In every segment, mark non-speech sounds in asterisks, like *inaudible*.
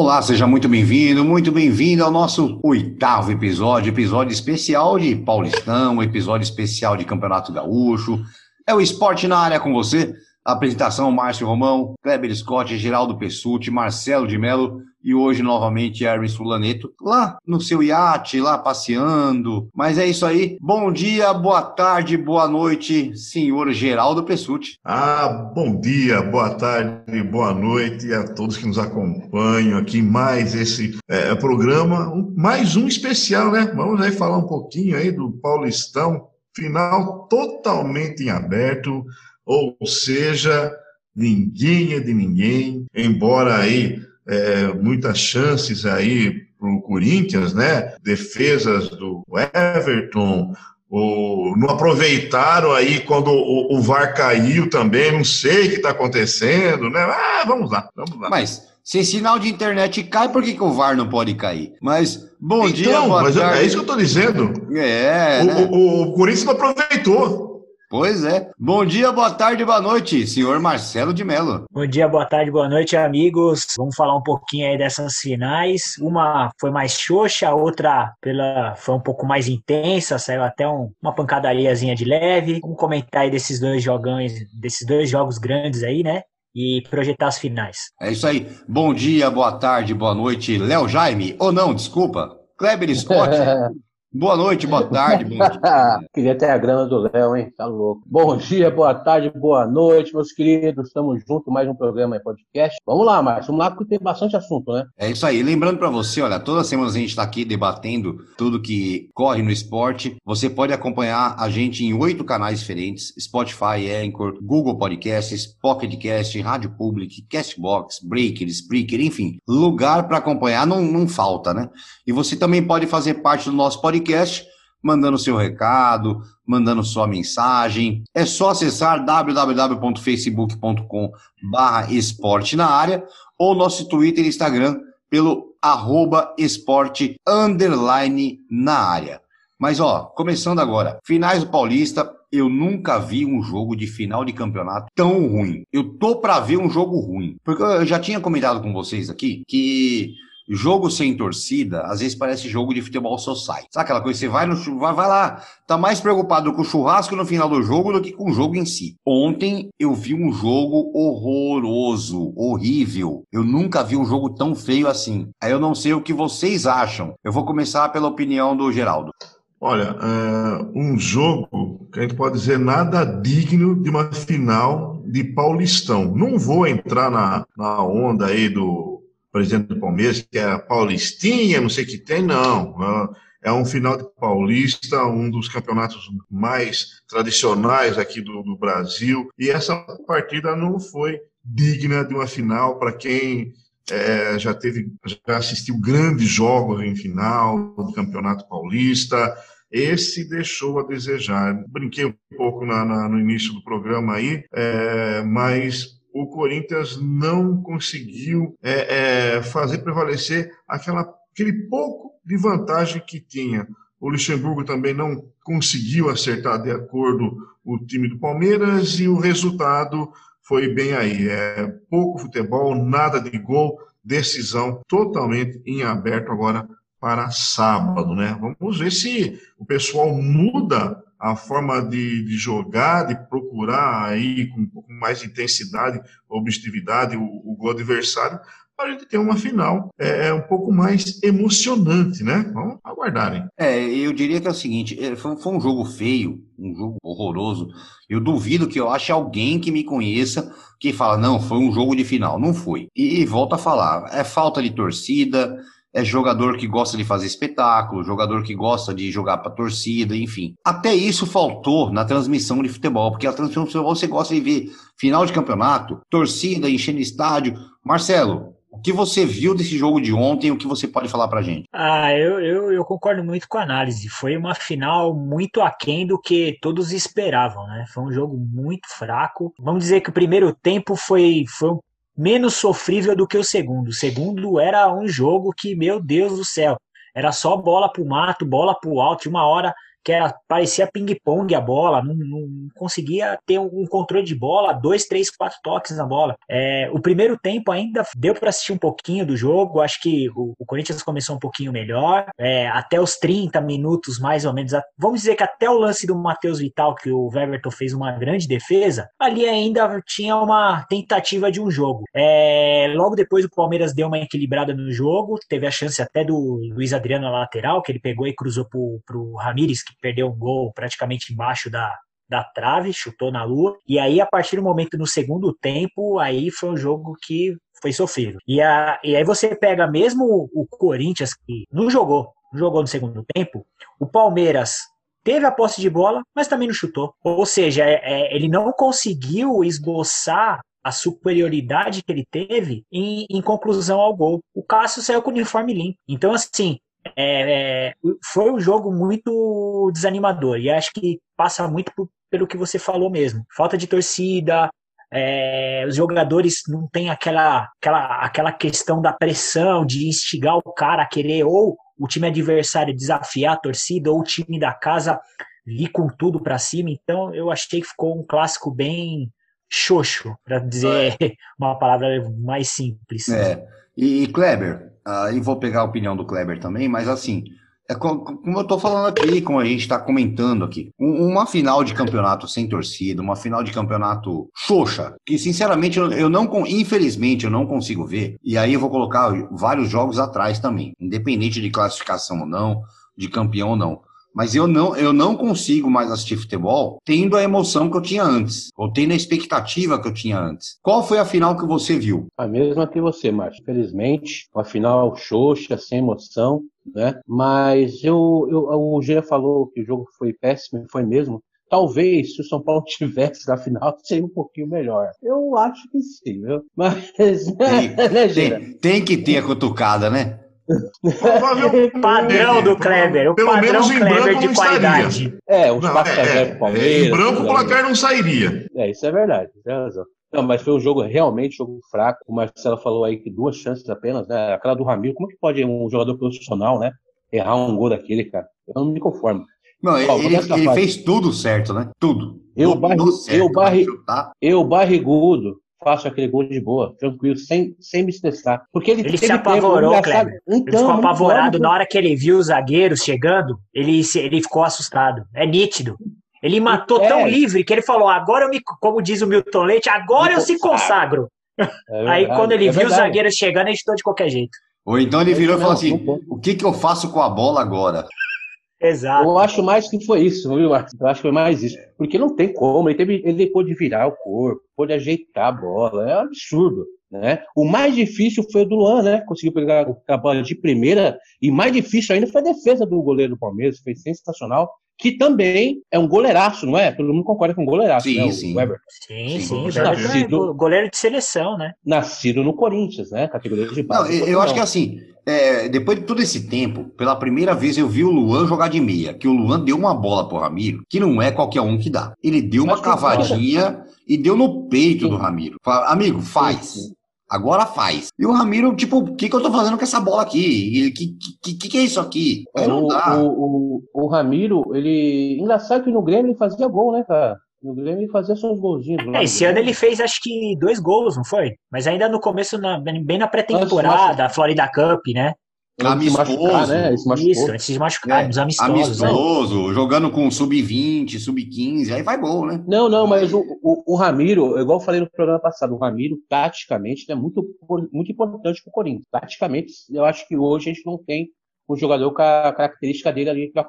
Olá, seja muito bem-vindo, muito bem-vindo ao nosso oitavo episódio, episódio especial de Paulistão, episódio especial de Campeonato Gaúcho. É o esporte na área com você. Apresentação: Márcio Romão, Kleber Scott, Geraldo Pessuti, Marcelo de Mello e hoje novamente Hermes Fulaneto lá no seu iate, lá passeando. Mas é isso aí. Bom dia, boa tarde, boa noite, senhor Geraldo Pessuti. Ah, bom dia, boa tarde, boa noite a todos que nos acompanham aqui mais esse é, programa, mais um especial, né? Vamos aí falar um pouquinho aí do Paulistão, final totalmente em aberto, ou seja, ninguém é de ninguém, embora aí é, muitas chances aí para o Corinthians, né? Defesas do Everton, o, não aproveitaram aí quando o, o, VAR caiu também, não sei o que está acontecendo, né? Ah, vamos lá, vamos lá. Mas se sinal de internet cai, por que, que o VAR não pode cair? Mas bom então, dia, boa mas é tarde. É isso que eu estou dizendo. É. O, né? o, o Corinthians não aproveitou. Pois é. Bom dia, boa tarde, boa noite, senhor Marcelo de Mello. Bom dia, boa tarde, boa noite, amigos. Vamos falar um pouquinho aí dessas finais. Uma foi mais xoxa, a outra pela, foi um pouco mais intensa, saiu até um, uma pancadariazinha de leve. Vamos comentar aí desses dois jogões, desses dois jogos grandes aí, né? E projetar as finais. É isso aí. Bom dia, boa tarde, boa noite, Léo Jaime. Ou não, desculpa. Kleber Scott. *laughs* Boa noite, boa tarde. *laughs* Queria ter a grana do Léo, hein? Tá louco. Bom dia, boa tarde, boa noite, meus queridos. Estamos juntos, mais um programa em podcast. Vamos lá, Márcio. Vamos lá, porque tem bastante assunto, né? É isso aí. Lembrando para você, olha, toda semana a gente está aqui debatendo tudo que corre no esporte. Você pode acompanhar a gente em oito canais diferentes: Spotify, Anchor, Google Podcasts, Pocket Cast, Rádio Public, Castbox, Breaker, Spreaker, enfim. Lugar para acompanhar não, não falta, né? E você também pode fazer parte do nosso podcast podcast, mandando seu recado, mandando sua mensagem. É só acessar www.facebook.com barra esporte na área ou nosso Twitter e Instagram pelo arroba esporte underline na área. Mas ó, começando agora, finais do Paulista, eu nunca vi um jogo de final de campeonato tão ruim. Eu tô para ver um jogo ruim, porque eu já tinha comentado com vocês aqui que jogo sem torcida, às vezes parece jogo de futebol society. Sabe aquela coisa? Você vai no vai, vai lá, tá mais preocupado com o churrasco no final do jogo do que com o jogo em si. Ontem eu vi um jogo horroroso, horrível. Eu nunca vi um jogo tão feio assim. Aí eu não sei o que vocês acham. Eu vou começar pela opinião do Geraldo. Olha, é um jogo que a gente pode dizer nada digno de uma final de Paulistão. Não vou entrar na, na onda aí do presidente do Palmeiras, que é a Paulistinha, não sei o que tem, não. É um final de Paulista, um dos campeonatos mais tradicionais aqui do, do Brasil, e essa partida não foi digna de uma final para quem é, já teve, já assistiu grandes jogos em final do Campeonato Paulista. Esse deixou a desejar. Brinquei um pouco na, na, no início do programa aí, é, mas o Corinthians não conseguiu é, é, fazer prevalecer aquela, aquele pouco de vantagem que tinha. O Luxemburgo também não conseguiu acertar de acordo o time do Palmeiras e o resultado foi bem aí. É pouco futebol, nada de gol, decisão totalmente em aberto agora para sábado, né? Vamos ver se o pessoal muda a forma de, de, jogar, de procurar aí com um pouco mais de intensidade, objetividade, o, o gol adversário, para a gente ter uma final é, é, um pouco mais emocionante, né? Vamos aguardarem. É, eu diria que é o seguinte: é, foi, foi, um jogo feio, um jogo horroroso. Eu duvido que eu ache alguém que me conheça que fala, não, foi um jogo de final. Não foi. E, e volta a falar, é falta de torcida, é jogador que gosta de fazer espetáculo, jogador que gosta de jogar para torcida, enfim. Até isso faltou na transmissão de futebol, porque a transmissão de futebol você gosta de ver final de campeonato, torcida enchendo estádio. Marcelo, o que você viu desse jogo de ontem? O que você pode falar pra gente? Ah, eu, eu, eu, concordo muito com a análise. Foi uma final muito aquém do que todos esperavam, né? Foi um jogo muito fraco. Vamos dizer que o primeiro tempo foi, foi menos sofrível do que o segundo. O segundo era um jogo que, meu Deus do céu, era só bola pro mato, bola pro alto. De uma hora que era, parecia ping-pong a bola, não, não, conseguia ter um controle de bola, dois, três, quatro toques na bola. É, o primeiro tempo ainda deu para assistir um pouquinho do jogo, acho que o, o Corinthians começou um pouquinho melhor, é, até os 30 minutos mais ou menos, vamos dizer que até o lance do Matheus Vital, que o Weverton fez uma grande defesa, ali ainda tinha uma tentativa de um jogo. É, logo depois o Palmeiras deu uma equilibrada no jogo, teve a chance até do Luiz Adriano na lateral, que ele pegou e cruzou pro, pro Ramires, que perdeu um gol praticamente embaixo da, da trave, chutou na lua. E aí, a partir do momento no segundo tempo, aí foi um jogo que foi sofrido. E, a, e aí você pega mesmo o, o Corinthians, que não jogou, não jogou no segundo tempo, o Palmeiras teve a posse de bola, mas também não chutou. Ou seja, é, é, ele não conseguiu esboçar a superioridade que ele teve em, em, conclusão ao gol. O Cássio saiu com o uniforme limpo. Então, assim, é, é, foi um jogo muito desanimador e acho que passa muito por, pelo que você falou mesmo. Falta de torcida, é, os jogadores não têm aquela, aquela, aquela questão da pressão de instigar o cara a querer ou o time adversário desafiar a torcida ou o time da casa vir com tudo para cima. Então eu achei que ficou um clássico bem xoxo, para dizer é. *laughs* uma palavra mais simples. É. E Kleber, aí vou pegar a opinião do Kleber também, mas assim, é como, eu estou falando aqui, como a gente está comentando aqui, uma final de campeonato sem torcida, uma final de campeonato xoxa, que sinceramente eu não, infelizmente, eu não consigo ver, e aí eu vou colocar vários jogos atrás também, independente de classificação ou não, de campeão ou não. Mas eu não, eu não consigo mais assistir futebol tendo a emoção que eu tinha antes, ou tendo a expectativa que eu tinha antes. Qual foi a final que você viu? A mesma que você, Márcio. Infelizmente, uma final xoxa, sem emoção, né? Mas eu, eu, o Gê falou que o jogo foi péssimo, foi mesmo. Talvez, se o São Paulo *laughs* tivesse na final, seria um pouquinho melhor. Eu acho que sim, viu? Mas, *laughs* tem, né, tem, tem que ter a cutucada, né? Padrão do Kleber, o Pelo padrão menos em Kleber branco de qualidade. Estaria. É, os não, é, é, Palmeiras. Em branco o placar não sairia. É, isso é verdade, tem razão. Não, mas foi um jogo realmente jogo fraco. O Marcelo falou aí que duas chances apenas, né? Aquela do Ramiro, como que pode um jogador profissional, né? Errar um gol daquele, cara? Eu não me conformo. Não, Ó, ele, ele fez tudo certo, né? Tudo. Eu, barri, certo, eu, barri, eu barrigudo, faço aquele gol de boa, tranquilo, sem, sem me estressar. Porque ele, ele se apavorou, tempo, Kleber. Então, ele ficou apavorado. Na hora que ele viu os zagueiros chegando, ele, ele ficou assustado. É nítido. Ele matou é. tão livre que ele falou: agora eu me, como diz o Milton Leite, agora eu se consagro. É *laughs* Aí quando ele é viu os zagueiros chegando, ele estou de qualquer jeito. Ou então ele virou e falou assim: o que, que eu faço com a bola agora? Exato. Eu acho mais que foi isso, viu, Marcos? Eu acho que foi mais isso. Porque não tem como. Ele, teve, ele pôde virar o corpo, pôde ajeitar a bola. É um absurdo. Né? O mais difícil foi o do Luan, né? Conseguiu pegar a bola de primeira. E mais difícil ainda foi a defesa do goleiro do Palmeiras. Foi sensacional que também é um goleiraço, não é? Todo mundo concorda com um goleiraço, sim, né? Sim, Weber. sim. sim, sim. Nascido, goleiro de seleção, né? Nascido no Corinthians, né? Categoria de base. Não, eu acho que assim, é, depois de todo esse tempo, pela primeira vez eu vi o Luan jogar de meia, que o Luan deu uma bola pro Ramiro, que não é qualquer um que dá. Ele deu uma cavadinha e deu no peito sim. do Ramiro. Fala, amigo, faz. Agora faz. E o Ramiro, tipo, o que, que eu tô fazendo com essa bola aqui? O que, que, que, é isso aqui? É, o, o, o, o, Ramiro, ele. Engraçado que no Grêmio ele fazia gol, né, cara? No Grêmio ele fazia seus golzinhos. É, esse ano ele fez acho que dois gols, não foi? Mas ainda no começo, na, bem na pré-temporada, a Florida Cup, né? Amistoso. Machucar, né? Isso, antes de machucar, é. amistosos. Né? Amistoso, né? jogando com sub-20, sub-15, aí vai gol, né? Não, não, mas o, o, o, Ramiro, igual eu falei no programa passado, o Ramiro, taticamente, é muito, muito importante pro Corinthians. Taticamente, eu acho que hoje a gente não tem um jogador com a característica dele ali para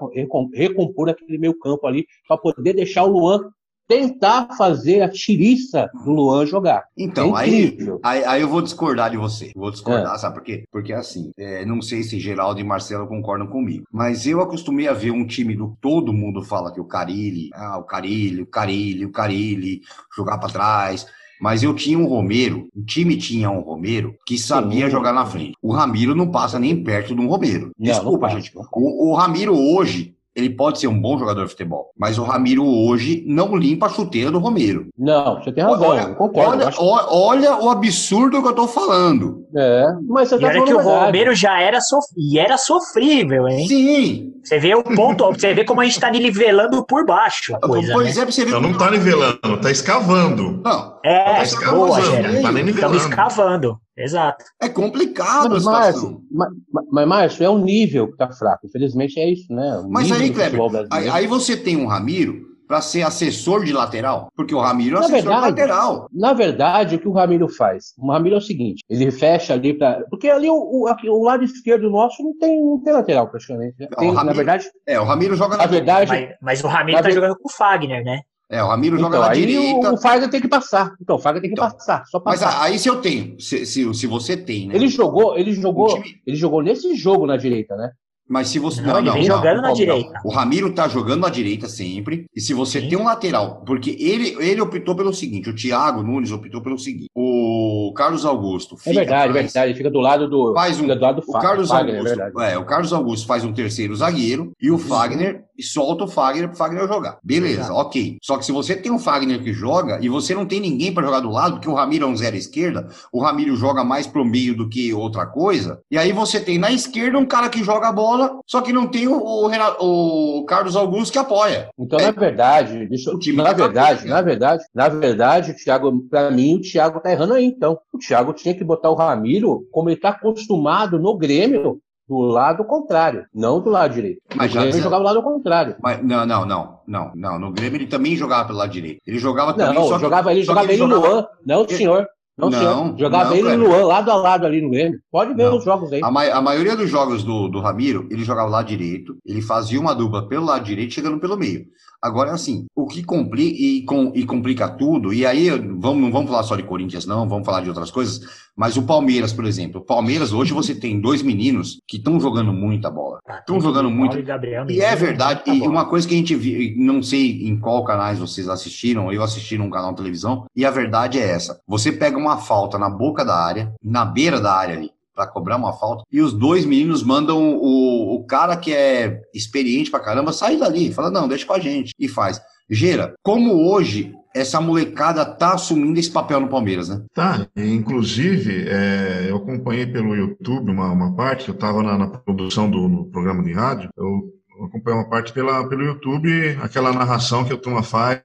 recompor aquele meio campo ali, para poder deixar o Luan tentar fazer a tiriça do Luan jogar. Então, é aí, aí, aí, eu vou discordar de você. Vou discordar, é. sabe por quê? Porque assim, é, não sei se Geraldo e Marcelo concordam comigo, mas eu acostumei a ver um time do todo mundo fala que o Carilli, ah, o Carilli, o Carilli, o Carilli, jogar para trás. Mas eu tinha um Romero, o time tinha um Romero que sabia Sim. jogar na frente. O Ramiro não passa nem perto de um Romero. Desculpa, não, não gente. O, o Ramiro hoje, ele pode ser um bom jogador de futebol, mas o Ramiro hoje não limpa a chuteira do Romero. Não, você tem razão, olha, concordo. Olha, acho... olha, o absurdo que eu tô falando. É, mas você tá e olha que o Romero já era, sof... e era sofrível, hein? Sim. Você vê o ponto, você vê como a gente tá nivelando por baixo a coisa, Pois né? é, você vê Não, não tá nivelando, tá escavando. Não. É, tá escavando, boa, tá nivelando. Estamos escavando. Exato. É complicado mas, a situação. Mas, mas, Márcio, é um nível que tá fraco. Infelizmente é isso, né? O mas aí, Kleber, aí, aí, você tem um Ramiro para ser assessor de lateral, porque o Ramiro é na assessor verdade, de lateral. Na verdade, o que o Ramiro faz? O Ramiro é o seguinte, ele fecha ali para... Porque ali o, o, aqui, o, lado esquerdo nosso não tem, não tem lateral praticamente. Né? Tem, Ramiro, na verdade... É, o Ramiro joga na, na verdade... Mas, mas o Ramiro tá jogando com o Fagner, né? É, o Ramiro joga então, na aí direita. O, o Fagner tem que passar. Então, o Fagner tem que então, passar. Só passar. Mas aí se eu tenho, se, se, se você tem, né? Ele jogou, ele jogou, time... ele jogou nesse jogo na direita, né? Mas se você. Não, não ele vem não, jogando não, na direita. O Ramiro tá jogando na direita sempre. E se você Sim. tem um lateral, porque ele, ele optou pelo seguinte: o Thiago Nunes optou pelo seguinte. O Carlos Augusto. é verdade, é verdade. Ele fica do lado do. Faz um, do lado do o Carlos Fagner, é Augusto. É, é, o Carlos Augusto faz um terceiro zagueiro e o Fagner e solta o Fagner pro Fagner jogar. Beleza, ok. Só que se você tem um Fagner que joga e você não tem ninguém para jogar do lado, porque o Ramiro é um zero esquerda, o Ramiro joga mais pro meio do que outra coisa, e aí você tem na esquerda um cara que joga a bola, só que não tem o, o, o Carlos Augusto que apoia. Então, é, na verdade, deixa, o time na tá verdade, na verdade, na verdade, o Thiago, para mim, o Thiago tá errando aí, então. O Thiago tinha que botar o Ramiro como ele tá acostumado no Grêmio do lado contrário, não do lado direito. Mas o já, jogava do lado contrário. Mas, não, não, não, não, não. No Grêmio ele também jogava pelo lado direito. Ele jogava também. Não, só jogava, ele jogava ele jogava... Luan, não, ele... senhor. Não, não senhor. Jogava não, ele e Luan lado a lado ali no Grêmio. Pode ver não. os jogos aí. A, ma a, maioria dos jogos do, do Ramiro, ele jogava lado direito, ele fazia uma dupla pelo lado direito, chegando pelo meio. Agora, assim, o que complica e, com, e complica tudo, e aí vamos, não vamos falar só de Corinthians, não, vamos falar de outras coisas, mas o Palmeiras, por exemplo. O Palmeiras, hoje você tem dois meninos que estão jogando muita bola. Estão ah, jogando muito. E, Gabriel, e é verdade, e uma coisa que a gente viu, não sei em qual canais vocês assistiram, eu assisti num canal de televisão, e a verdade é essa. Você pega uma falta na boca da área, na beira da área ali, para cobrar uma falta. E os dois meninos mandam o, o cara que é experiente pra caramba sair dali. Fala, não, deixa com a gente. E faz. Gera, como hoje essa molecada tá assumindo esse papel no Palmeiras, né? Tá, inclusive, é, eu acompanhei pelo YouTube uma, uma parte, eu estava na, na, produção do programa de rádio, eu acompanhei uma parte pela, pelo YouTube, aquela narração que a turma faz,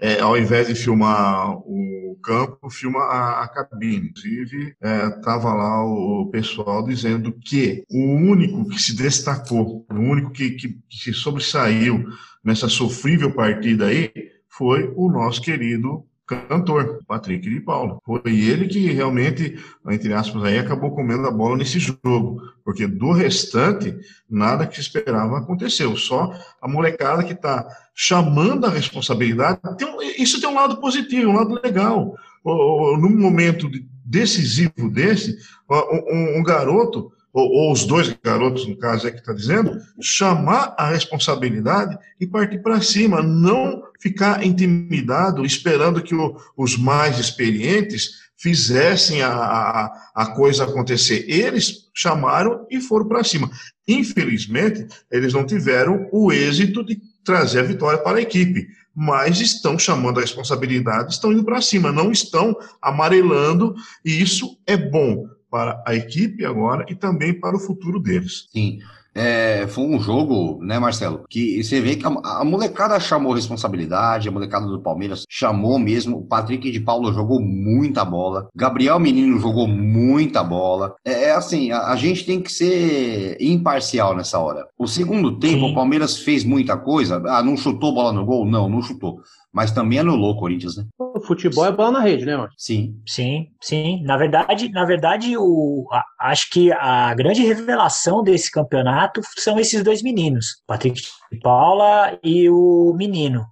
é, ao invés de filmar o campo filma a, a cabine. Inclusive, estava é, lá o, pessoal dizendo que o único que se destacou, o único que, que, que se sobressaiu nessa sofrível partida aí, foi o nosso querido cantor, Patrick de Paula. Foi ele que realmente, entre aspas, aí acabou comendo a bola nesse jogo, porque do restante, nada que se esperava aconteceu. Só a molecada que está chamando a responsabilidade. Tem, isso tem um lado positivo, um lado legal. Num momento decisivo desse, um, um garoto ou, ou, os dois garotos, no caso, é que está dizendo, chamar a responsabilidade e partir para cima, não ficar intimidado, esperando que o, os mais experientes fizessem a, a, a coisa acontecer. Eles chamaram e foram para cima. Infelizmente, eles não tiveram o êxito de trazer a vitória para a equipe, mas estão chamando a responsabilidade, estão indo para cima, não estão amarelando, e isso é bom para a equipe agora e também para o futuro deles. Sim. É, foi um jogo, né, Marcelo? Que você vê que a, a, molecada chamou responsabilidade, a molecada do Palmeiras chamou mesmo. O Patrick de Paulo jogou muita bola. Gabriel Menino jogou muita bola. É, é assim, a, a, gente tem que ser imparcial nessa hora. O segundo tempo, Sim. o Palmeiras fez muita coisa. Ah, não chutou bola no gol? Não, não chutou mas também anulou o Corinthians, né? O futebol é bola na rede, né, mano? Sim. Sim, sim. Na verdade, na verdade, o, a, acho que a grande revelação desse campeonato são esses dois meninos, Patrick de Paula e o menino.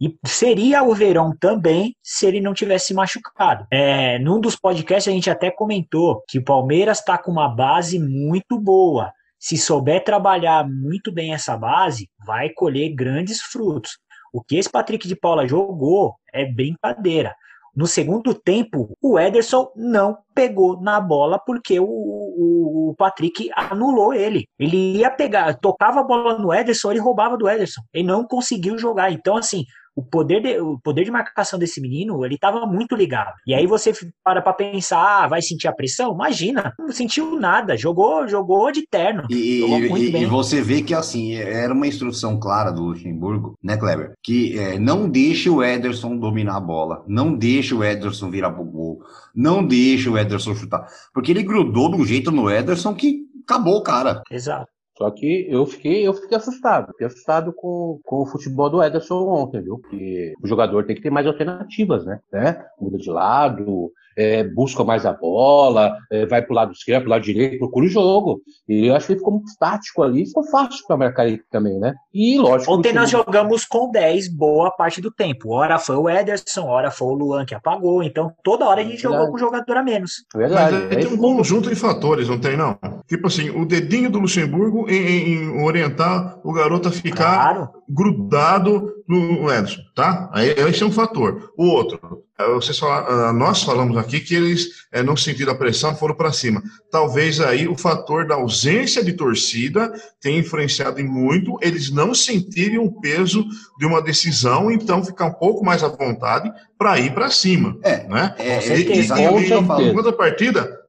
E seria o Verão também se ele não tivesse machucado. É, num dos podcasts a gente até comentou que o Palmeiras está com uma base muito boa. Se souber trabalhar muito bem essa base, vai colher grandes frutos. O que esse Patrick de Paula jogou é brincadeira. No segundo tempo, o Ederson não pegou na bola porque o, o, o, Patrick anulou ele. Ele ia pegar, tocava a bola no Ederson, ele roubava do Ederson. Ele não conseguiu jogar. Então, assim, o poder de, o poder de marcação desse menino, ele estava muito ligado. E aí você para para pensar, ah, vai sentir a pressão? Imagina, não sentiu nada, jogou, jogou de terno. E, e, e você vê que assim, era uma instrução clara do Luxemburgo, né, Kleber? Que é, não deixe o Ederson dominar a bola, não deixe o Ederson virar pro gol, não deixe o Ederson chutar, porque ele grudou de um jeito no Ederson que acabou, cara. Exato. Só que eu fiquei, eu fiquei assustado. Fiquei assustado com, com o futebol do Ederson ontem, viu? Porque o jogador tem que ter mais alternativas, né? né? Muda de lado, é, busca mais a bola, é, vai pro lado esquerdo, pro lado direito, procura o jogo. E eu acho que ele ficou muito tático ali, ficou fácil para marcar ele também, né? E lógico. Ontem nós jogamos com 10 boa parte do tempo. Ora foi o Ederson, ora foi o Luan que apagou. Então toda hora a gente é jogou com o jogador a menos. É verdade. Mas é, tem um conjunto de fatores, não tem, não? Tipo assim, o dedinho do Luxemburgo em, em orientar o garoto a ficar claro. grudado no Ederson, tá? Aí esse é um fator. O outro, é, vocês falam, ah, nós falamos aqui que eles é, não sentiram a pressão, foram para cima. Talvez aí o fator da ausência de torcida tenha influenciado em muito, eles não sentirem o peso de uma decisão, então ficar um pouco mais à vontade para ir para cima. É, né? É, e, e, e, enquanto a partida, Enquanto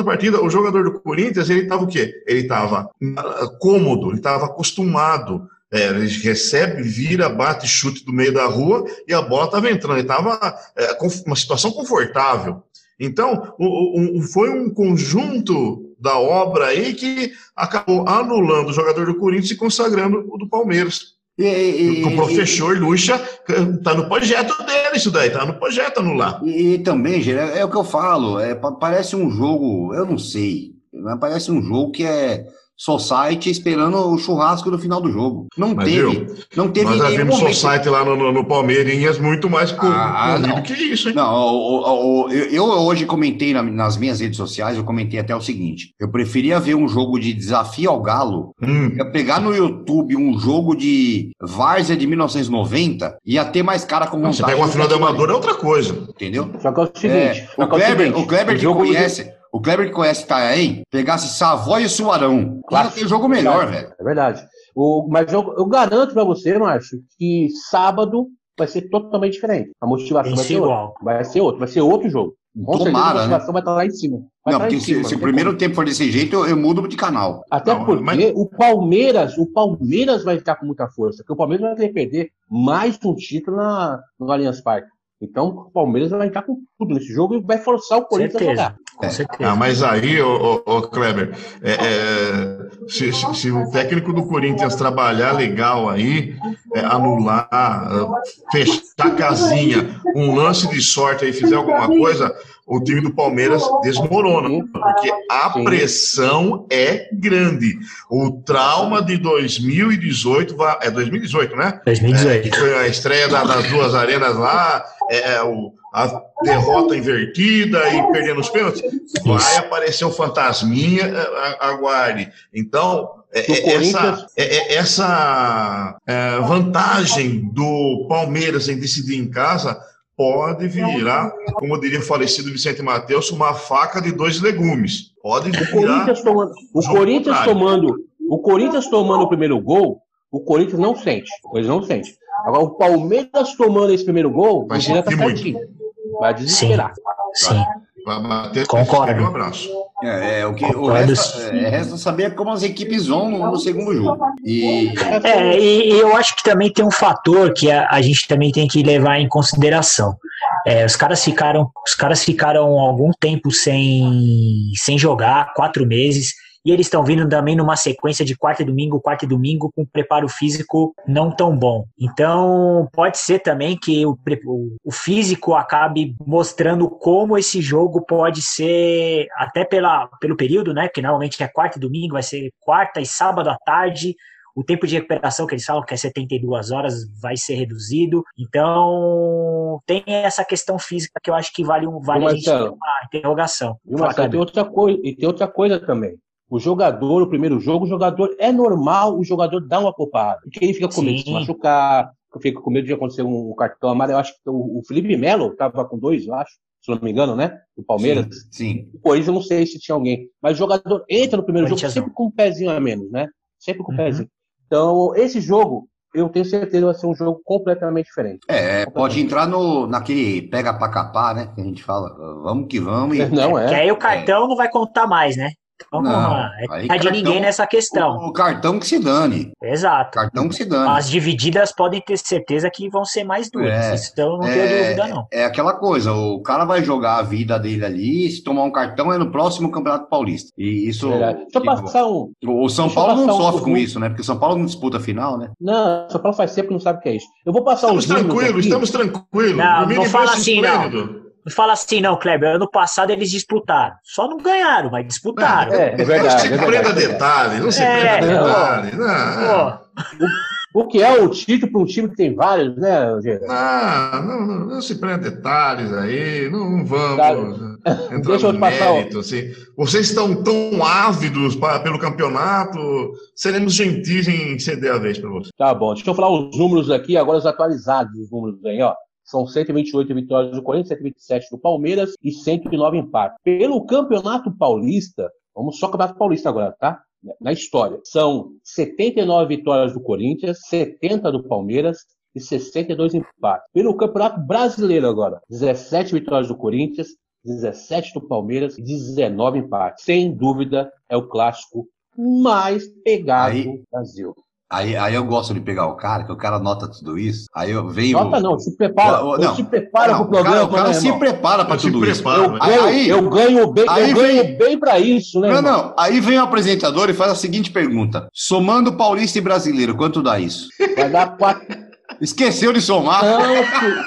a partida, o jogador do Corinthians, ele estava o quê? Ele estava ah, cômodo, ele estava acostumado é, ele recebe, vira, bate, chute do meio da rua e a bola estava entrando. Ele estava é, uma situação confortável. Então, o, o, foi um conjunto da obra aí que acabou anulando o jogador do Corinthians e consagrando o do Palmeiras. E, e, o professor Lucha está no projeto dele, isso daí, está no projeto anular. E, e também, é, é, o que eu falo, é, parece um jogo, eu não sei, mas parece um jogo que é Society esperando o churrasco no final do jogo. Não Mas teve. Viu, não teve Nós já vimos momento. Society lá no, no, no, Palmeirinhas muito mais ah, corrido que isso, hein? Não, o, o, o, eu hoje comentei na, nas minhas redes sociais, eu comentei até o seguinte: eu preferia ver um jogo de desafio ao Galo, hum. ia pegar no YouTube um jogo de Várzea de 1990, ia ter mais cara com vontade. Você pega uma final de amador é outra coisa. Entendeu? Só que é o seguinte: é, o, Kleber, o Kleber que conhece. O Kleber que conhece Itanhaém, pegasse Savoy e Suarão. Claro. tem jogo melhor, é velho. É verdade. O, mas eu, eu garanto para você, Márcio, que sábado vai ser totalmente diferente. A motivação vai ser igual. Outra. Vai ser outro, vai ser outro jogo. Com Tomara, certeza a né? motivação né? vai estar lá em cima. Vai não, porque se, cima, se o primeiro tempo for desse jeito, eu, eu mudo de canal. Até não, porque mas... o Palmeiras, o Palmeiras vai ficar com muita força, porque o Palmeiras vai ter que perder mais um título na, no Allianz Parque. Então, o Palmeiras vai entrar com tudo nesse jogo e vai forçar o Corinthians certeza, a jogar. Com certeza. Ah, mas aí, ô, ô, ô Kleber, é, é, se, se, se, o técnico do Corinthians trabalhar legal aí, é, anular, fechar a casinha, um lance de sorte aí, fizer alguma coisa, o time do Palmeiras desmorona, porque a pressão é grande. O trauma de 2018, é 2018, né? 2018. É, foi a estreia das duas arenas lá, é, o, a derrota invertida e perdendo os pênaltis. Vai aparecer o fantasminha, é, aguarde. Então, é, essa, é, essa é, vantagem do Palmeiras em decidir em casa pode virar, como diria o falecido Vicente Matheus, uma faca de dois legumes. Pode virar. O Corinthians tomando, o Corinthians tomando, o Corinthians tomando o primeiro gol, o Corinthians não sente. Eles não sente. Agora, o Palmeiras tomando esse primeiro gol, vai já tá certinho. Vai desesperar. Sim. Sim. Vai bater Concordo. Um abraço. É, é, o que o resto, é, resta saber como as equipes vão no, no segundo jogo. E... É, e, e, eu acho que também tem um fator que a, a gente também tem que levar em consideração. É, os caras ficaram, os caras ficaram algum tempo sem, sem jogar, quatro meses e eles estão vindo também numa sequência de quarta e domingo, quarta e domingo, com preparo físico não tão bom. Então, pode ser também que o, o físico acabe mostrando como esse jogo pode ser, até pela, pelo período, né? Que normalmente é quarta e domingo, vai ser quarta e sábado à tarde, o tempo de recuperação que eles falam que é 72 horas vai ser reduzido. Então, tem essa questão física que eu acho que vale, um, vale a gente ter uma interrogação. Marcelo, tem outra coisa, e tem outra coisa também. O jogador, o primeiro jogo, o jogador é normal o jogador dar uma poupada. Porque ele fica com medo de se machucar, fica com medo de acontecer um cartão amarelo. Eu acho que o Felipe Melo estava com dois, eu acho se não me engano, né? Do Palmeiras. Sim. sim. Pois eu não sei se tinha alguém. Mas o jogador entra no primeiro jogo sempre com um pezinho a menos, né? Sempre com um uhum. pezinho. Então, esse jogo, eu tenho certeza vai ser um jogo completamente diferente. É, completamente. pode entrar no, naquele pega pra capar, né? Que a gente fala, vamos que vamos. E... *laughs* Não, é. Que aí o cartão é. não vai contar mais, né? Vamos não, lá. É cartão, de ninguém nessa questão. O, cartão que se dane. Exato. Cartão que se dane. As divididas podem ter certeza que vão ser mais duras. É, isso eu não é, tenho dúvida, não. É aquela coisa, o cara vai jogar a vida dele ali, se tomar um cartão é no próximo Campeonato Paulista. E isso. É Deixa eu passar um. O São Paulo não sofre um... com isso, né? Porque o São Paulo não disputa a final, né? Não, o São Paulo faz tempo que não sabe o que é isso. Eu vou passar estamos tranquilos, estamos tranquilos. Não, não fala assim, não. Não fala assim, não, Kleber. Ano passado eles disputaram. Só não ganharam, mas disputaram. É, é verdade. Não se é prenda detalhe, não se é, prenda detalhe. Não. O, o que é o título para um time que tem vários, né, Rogério? Não, não, não, não, se prenda detalhes aí, não, não vamos tá. entrar Deixa no mérito. Assim. Vocês estão tão ávidos pra, pelo campeonato, seremos gentis em ceder a vez para vocês. Tá bom, deixa eu falar os números aqui, agora os atualizados, os números aí, ó. São 128 vitórias do Corinthians, 127 do Palmeiras e 109 empates. Pelo Campeonato Paulista, vamos só Campeonato Paulista agora, tá? Na história. São 79 vitórias do Corinthians, 70 do Palmeiras e 62 empates. Pelo Campeonato Brasileiro agora, 17 vitórias do Corinthians, 17 do Palmeiras e 19 empates. Sem dúvida, é o clássico mais pegado Aí, do Brasil. Aí, aí eu gosto de pegar o cara, que o cara nota tudo isso. Aí eu venho. Nota não, se prepara. O, não, se prepara para o programa. O cara, o cara se prepara para tudo isso. eu, ganho, aí, eu ganho bem, eu ganho vem, bem para isso, né? Não, irmão? não. Aí vem o apresentador e faz a seguinte pergunta: somando paulista e brasileiro, quanto dá isso? Vai dar quatro. Esqueceu de somar?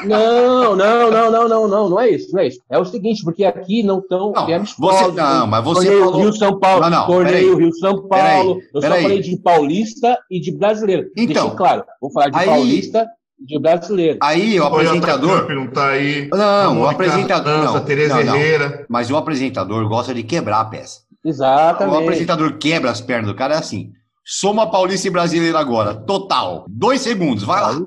Não, não, não, não, não, não, não é isso, não é isso. É o seguinte, porque aqui não estão. Não, você, não, mas você torneio falou... Rio São Paulo, não, não, torneio Rio São Paulo. eu só falei de paulista e de brasileiro. Então, Deixa claro, vou falar de aí, paulista e de brasileiro. Aí o apresentador. Não tá aí. Não, o apresentador. Não, Tereza Herrera. Mas o apresentador gosta de quebrar a peça. Exatamente. O apresentador quebra as pernas do cara é assim. Soma Paulista e Brasileiro agora. Total. Dois segundos. Vai lá.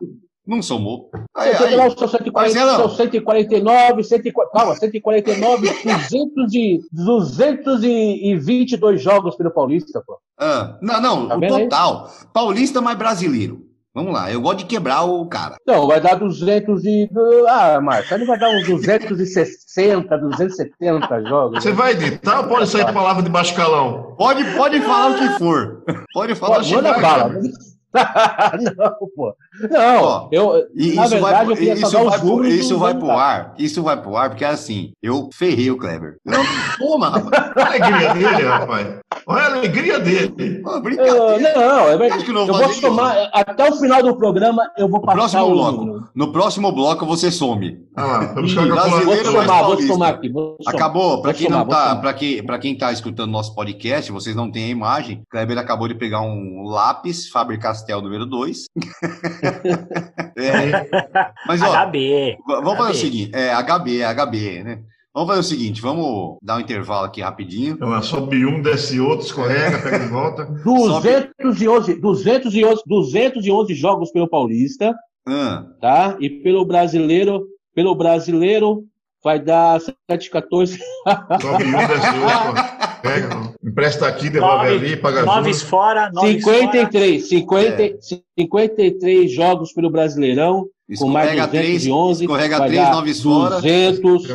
Não somou. Aí, aí, lá, são 140, são 149, 140, calma, 149, 200 e, 222 *laughs* jogos pelo Paulista, pô. Ah, não, não, tá o total. Aí? Paulista mais brasileiro. Vamos lá, eu gosto de quebrar o cara. Não, vai dar 200 e... Ah, Marcelo, vai dar uns 260, 270 jogos. Você vai editar ou pode sair palavra de baixo calão? Pode, pode falar o que for. Pode falar pode, o que for. Manda bala. *laughs* não, pô. Não, Ó, eu, na verdade, vai, eu queria isso vai, pro, isso vai pro ar. Isso vai pro ar, porque é assim, eu ferrei o Kleber. Não, toma, rapaz. Olha a alegria dele, rapaz. Olha a alegria dele. Pô, uh, não, é verdade. Eu vou somar, isso. até o final do programa, eu vou passar o bloco. No próximo bloco, você some. Ah, vamos vou somar, vou somar aqui. Vou somar. Acabou. Para quem, não tá, pra quem, pra quem tá escutando nosso podcast, vocês não têm a imagem, Kleber acabou de pegar um lápis Faber-Castell número 2. *laughs* é. Mas, ó, HB. Vamos HB. fazer o seguinte: é HB, é HB, né? Vamos fazer o seguinte, vamos dar um intervalo aqui rapidinho. Então, sobe um, desce outro, escorrega, pega de volta. 211, 211, 211 jogos pelo Paulista, ah. tá? E pelo brasileiro, pelo brasileiro vai dar 7, 14. Sobe um, desce outro. Pega, empresta aqui, devolve nove, ali, paga nove fora, nove 53, 50, é. 53 jogos pelo Brasileirão, com mais de 211. escorrega 3, 9 fora. 200,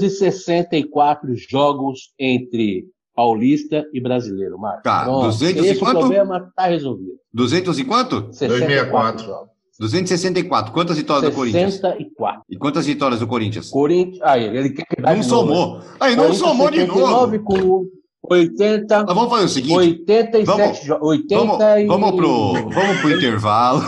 264 jogos entre Paulista e Brasileiro, Marcos. Tá, Pronto, 200 esse e quanto? problema está resolvido. 200 e quanto? 64 jogos. 264. Quantas vitórias 64. do Corinthians? 64. E quantas vitórias do Corinthians? Corinthians. Aí, ele quer que Não somou. Aí, não somou de novo. com 80. Mas vamos fazer o seguinte. 87 vamos, 80 vamos, e... vamos pro, vamos pro intervalo.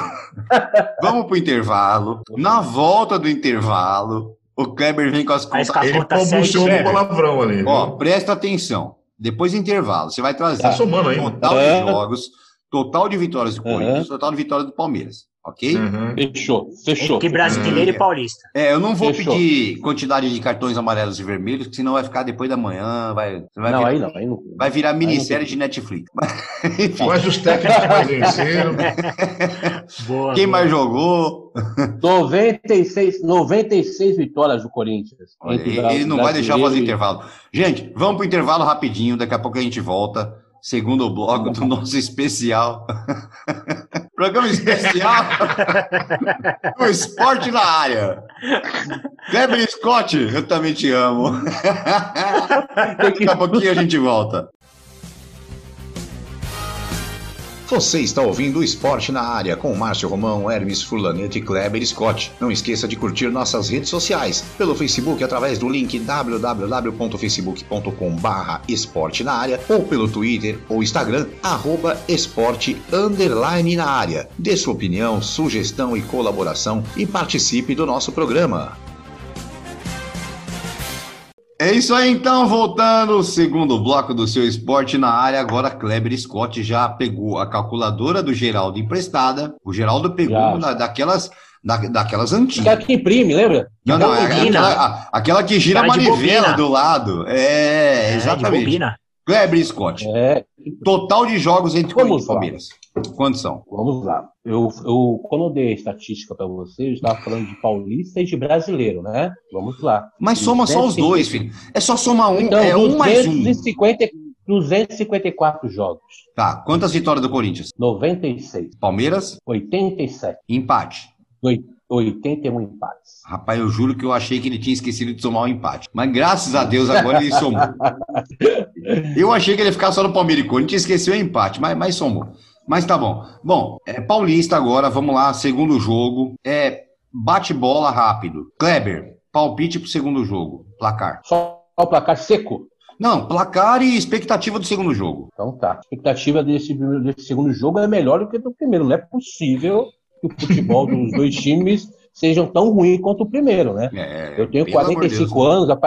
*laughs* vamos pro intervalo. Na volta do intervalo, o Kleber vem com as contas. Ele combustiu um palavrão ali. Ó, presta atenção. Depois do intervalo, você vai trazer tá somando aí. total de jogos Total de vitórias do Corinthians, uhum. total de vitórias do Palmeiras. Ok? Uhum. Fechou, fechou. Que brasileiro uhum. e paulista. É, eu não vou fechou. pedir quantidade de cartões amarelos e vermelhos, senão vai ficar depois da manhã. Vai, vai não, virar, aí não, aí não. Vai virar minissérie de Netflix. *laughs* Mas os técnicos mais venceram. *laughs* Boa, Quem boa. mais jogou? 96, 96 vitórias do Corinthians. Olha, ele não vai deixar fazer intervalo. Gente, vamos para o intervalo rapidinho, daqui a pouco a gente volta segundo bloco do *laughs* nosso especial. Programa especial do esporte na área. Kleber Scott, eu também te amo. *laughs* Daqui a pouquinho a gente volta. Você está ouvindo o Esporte na Área com Márcio Romão, Hermes Furlanete e Kleber Scott. Não esqueça de curtir nossas redes sociais pelo Facebook através do link www.facebook.com barra esporte na área ou pelo Twitter ou Instagram arroba esporte underline na área. Dê sua opinião, sugestão e colaboração e participe do nosso programa. É isso aí, então, voltando, segundo bloco do seu esporte na área, agora Kleber Scott já pegou a calculadora do Geraldo emprestada, o Geraldo pegou na, daquelas, da, daquelas antigas. Aquela que imprime, lembra? Não, não, é aquela, aquela, que gira a manivela do lado. É, é exatamente. Kleber Scott. É. Total de jogos entre Corinthians e Palmeiras. Quantos são? Vamos lá. Eu, eu, quando eu dei a estatística para você, eu estava falando de paulista e de brasileiro, né? Vamos lá. Mas soma só os dois, filho. É só somar um, então, é um mais um. 254 jogos. Tá. Quantas vitórias do Corinthians? 96. Palmeiras? 87. Empate. 81 empates. Rapaz, eu juro que eu achei que ele tinha esquecido de somar um empate. Mas graças a Deus agora ele somou. *laughs* Eu achei que ele ia ficar só no Palmeiras e Corinthians, esqueceu o empate, mas, mas somou. Mas tá bom. Bom, é Paulista agora, vamos lá, segundo jogo. É bate-bola rápido. Kleber, palpite pro segundo jogo. Placar. Só o placar seco. Não, placar e expectativa do segundo jogo. Então tá. A expectativa desse, desse segundo jogo é melhor do que do primeiro. Não é possível que o futebol *laughs* dos dois times sejam tão ruins quanto o primeiro, né? É, eu tenho 45 anos,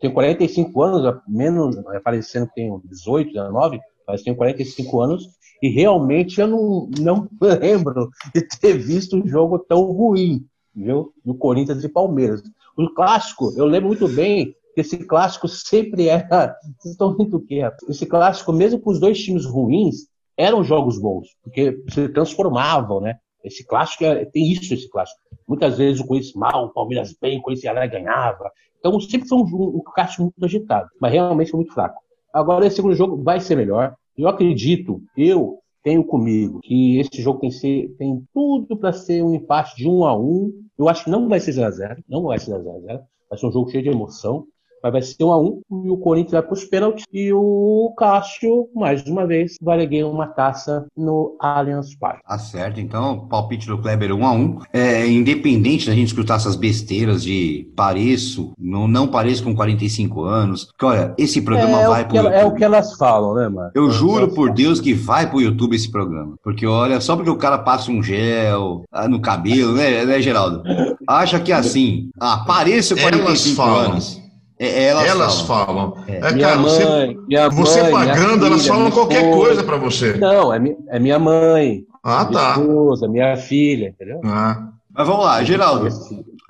tenho 45 anos, menos, parecendo que tenho 18, 19, mas tenho 45 anos e realmente eu não, não *laughs* lembro de ter visto um jogo tão ruim, viu? Do Corinthians e Palmeiras. O clássico, eu lembro muito bem que esse clássico *laughs* sempre era. Vocês estão vendo o quê? Esse clássico, mesmo com os dois times ruins, eram jogos bons, porque se transformavam, né? Esse clássico é, tem isso, esse clássico. Muitas vezes o Corinthians mal, o Palmeiras bem, o Corinthians ganhava. Então sempre foi um, um clássico muito agitado, mas realmente foi muito fraco. Agora esse segundo jogo vai ser melhor. Eu acredito, eu tenho comigo que esse jogo tem, ser, tem tudo para ser um empate de 1 a 1 Eu acho que não vai ser 0x0, não vai ser 0x0. Vai ser um jogo cheio de emoção. Mas vai ser 1 a 1 e o Corinthians vai para os pênaltis. E o Cássio, mais uma vez, vai erguer uma taça no Allianz Parque. Tá certo, então, palpite do Kleber 1 a 1 é, Independente da gente escutar essas besteiras de pareço, não, não pareço com 45 anos. Porque, olha, esse programa é vai pro ela, É o que elas falam, né, mano? Eu é juro por falam. Deus que vai pro YouTube esse programa. Porque, olha, só porque o cara passa um gel ah, no cabelo, né, né Geraldo? Acha que é assim, ah, pareço 45 anos. É, elas, elas, falam. falam. É. É, cara, mãe, você, você mãe, pagando, elas filha, falam qualquer esposa. coisa para você. Não, é, é minha mãe. Ah, minha tá. esposa, minha filha, entendeu? Ah. Mas vamos lá, Geraldo.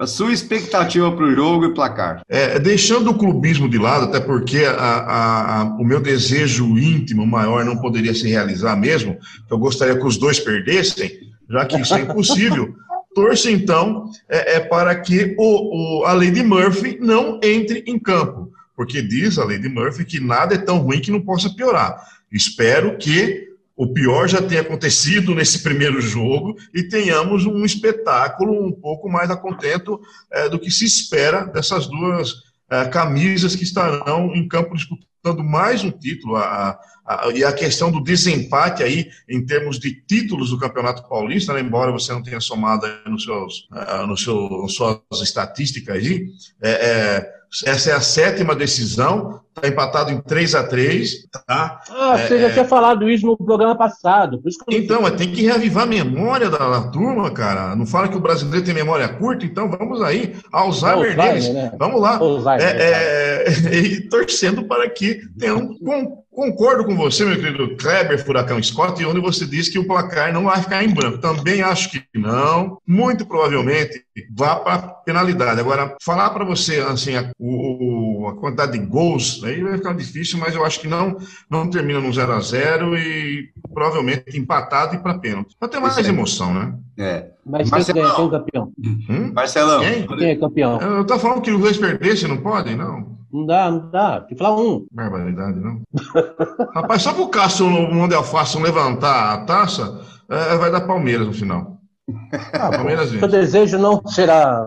A sua expectativa para o jogo e placar? É, deixando o clubismo de lado, até porque a, a, a, o meu desejo íntimo maior não poderia se realizar mesmo, eu gostaria que os dois perdessem, já que isso é impossível. *laughs* Torço, então, é, é para que o, o, a de Murphy não entre em campo, porque diz a de Murphy que nada é tão ruim que não possa piorar. Espero que o pior já tenha acontecido nesse primeiro jogo e tenhamos um espetáculo um pouco mais a contento é, do que se espera dessas duas camisas que estarão em campo disputando mais um título. A, e a questão do desempate aí em termos de títulos do Campeonato Paulista, né, embora você não tenha somado nos seus, uh, no seu, suas estatísticas aí, é, é, essa é a sétima decisão, está empatado em 3 a 3 tá? Ah, você é, já tinha falado isso no programa passado. então, mas tem que reavivar a memória da, da, turma, cara. Não fala que o brasileiro tem memória curta, então vamos aí. Alzheimer, Alzheimer deles. Né? Vamos lá. Alzheimer, é, é, *laughs* e torcendo para que tenham concordo com você, meu querido Kleber Furacão Scott, onde você disse que o placar não vai ficar em branco. Também acho que não. Muito provavelmente vá para penalidade. Agora, falar para você assim, a, o, a, quantidade de gols, aí vai ficar difícil, mas eu acho que não, não termina no 0 a 0 e provavelmente empatado e para pênalti. Para ter mais emoção, né? É. Mas é, quem é o campeão? Hum? Marcelão. Quem? quem é campeão? Eu tô falando que os dois perdessem, não podem, não? Não dá, não dá. Tem que falar um. Barbaridade, não? *laughs* Rapaz, só pro Cássio no Mundial Fácil levantar a taça, é, vai dar Palmeiras no final. Ah, *laughs* Palmeiras vence. Seu desejo não será.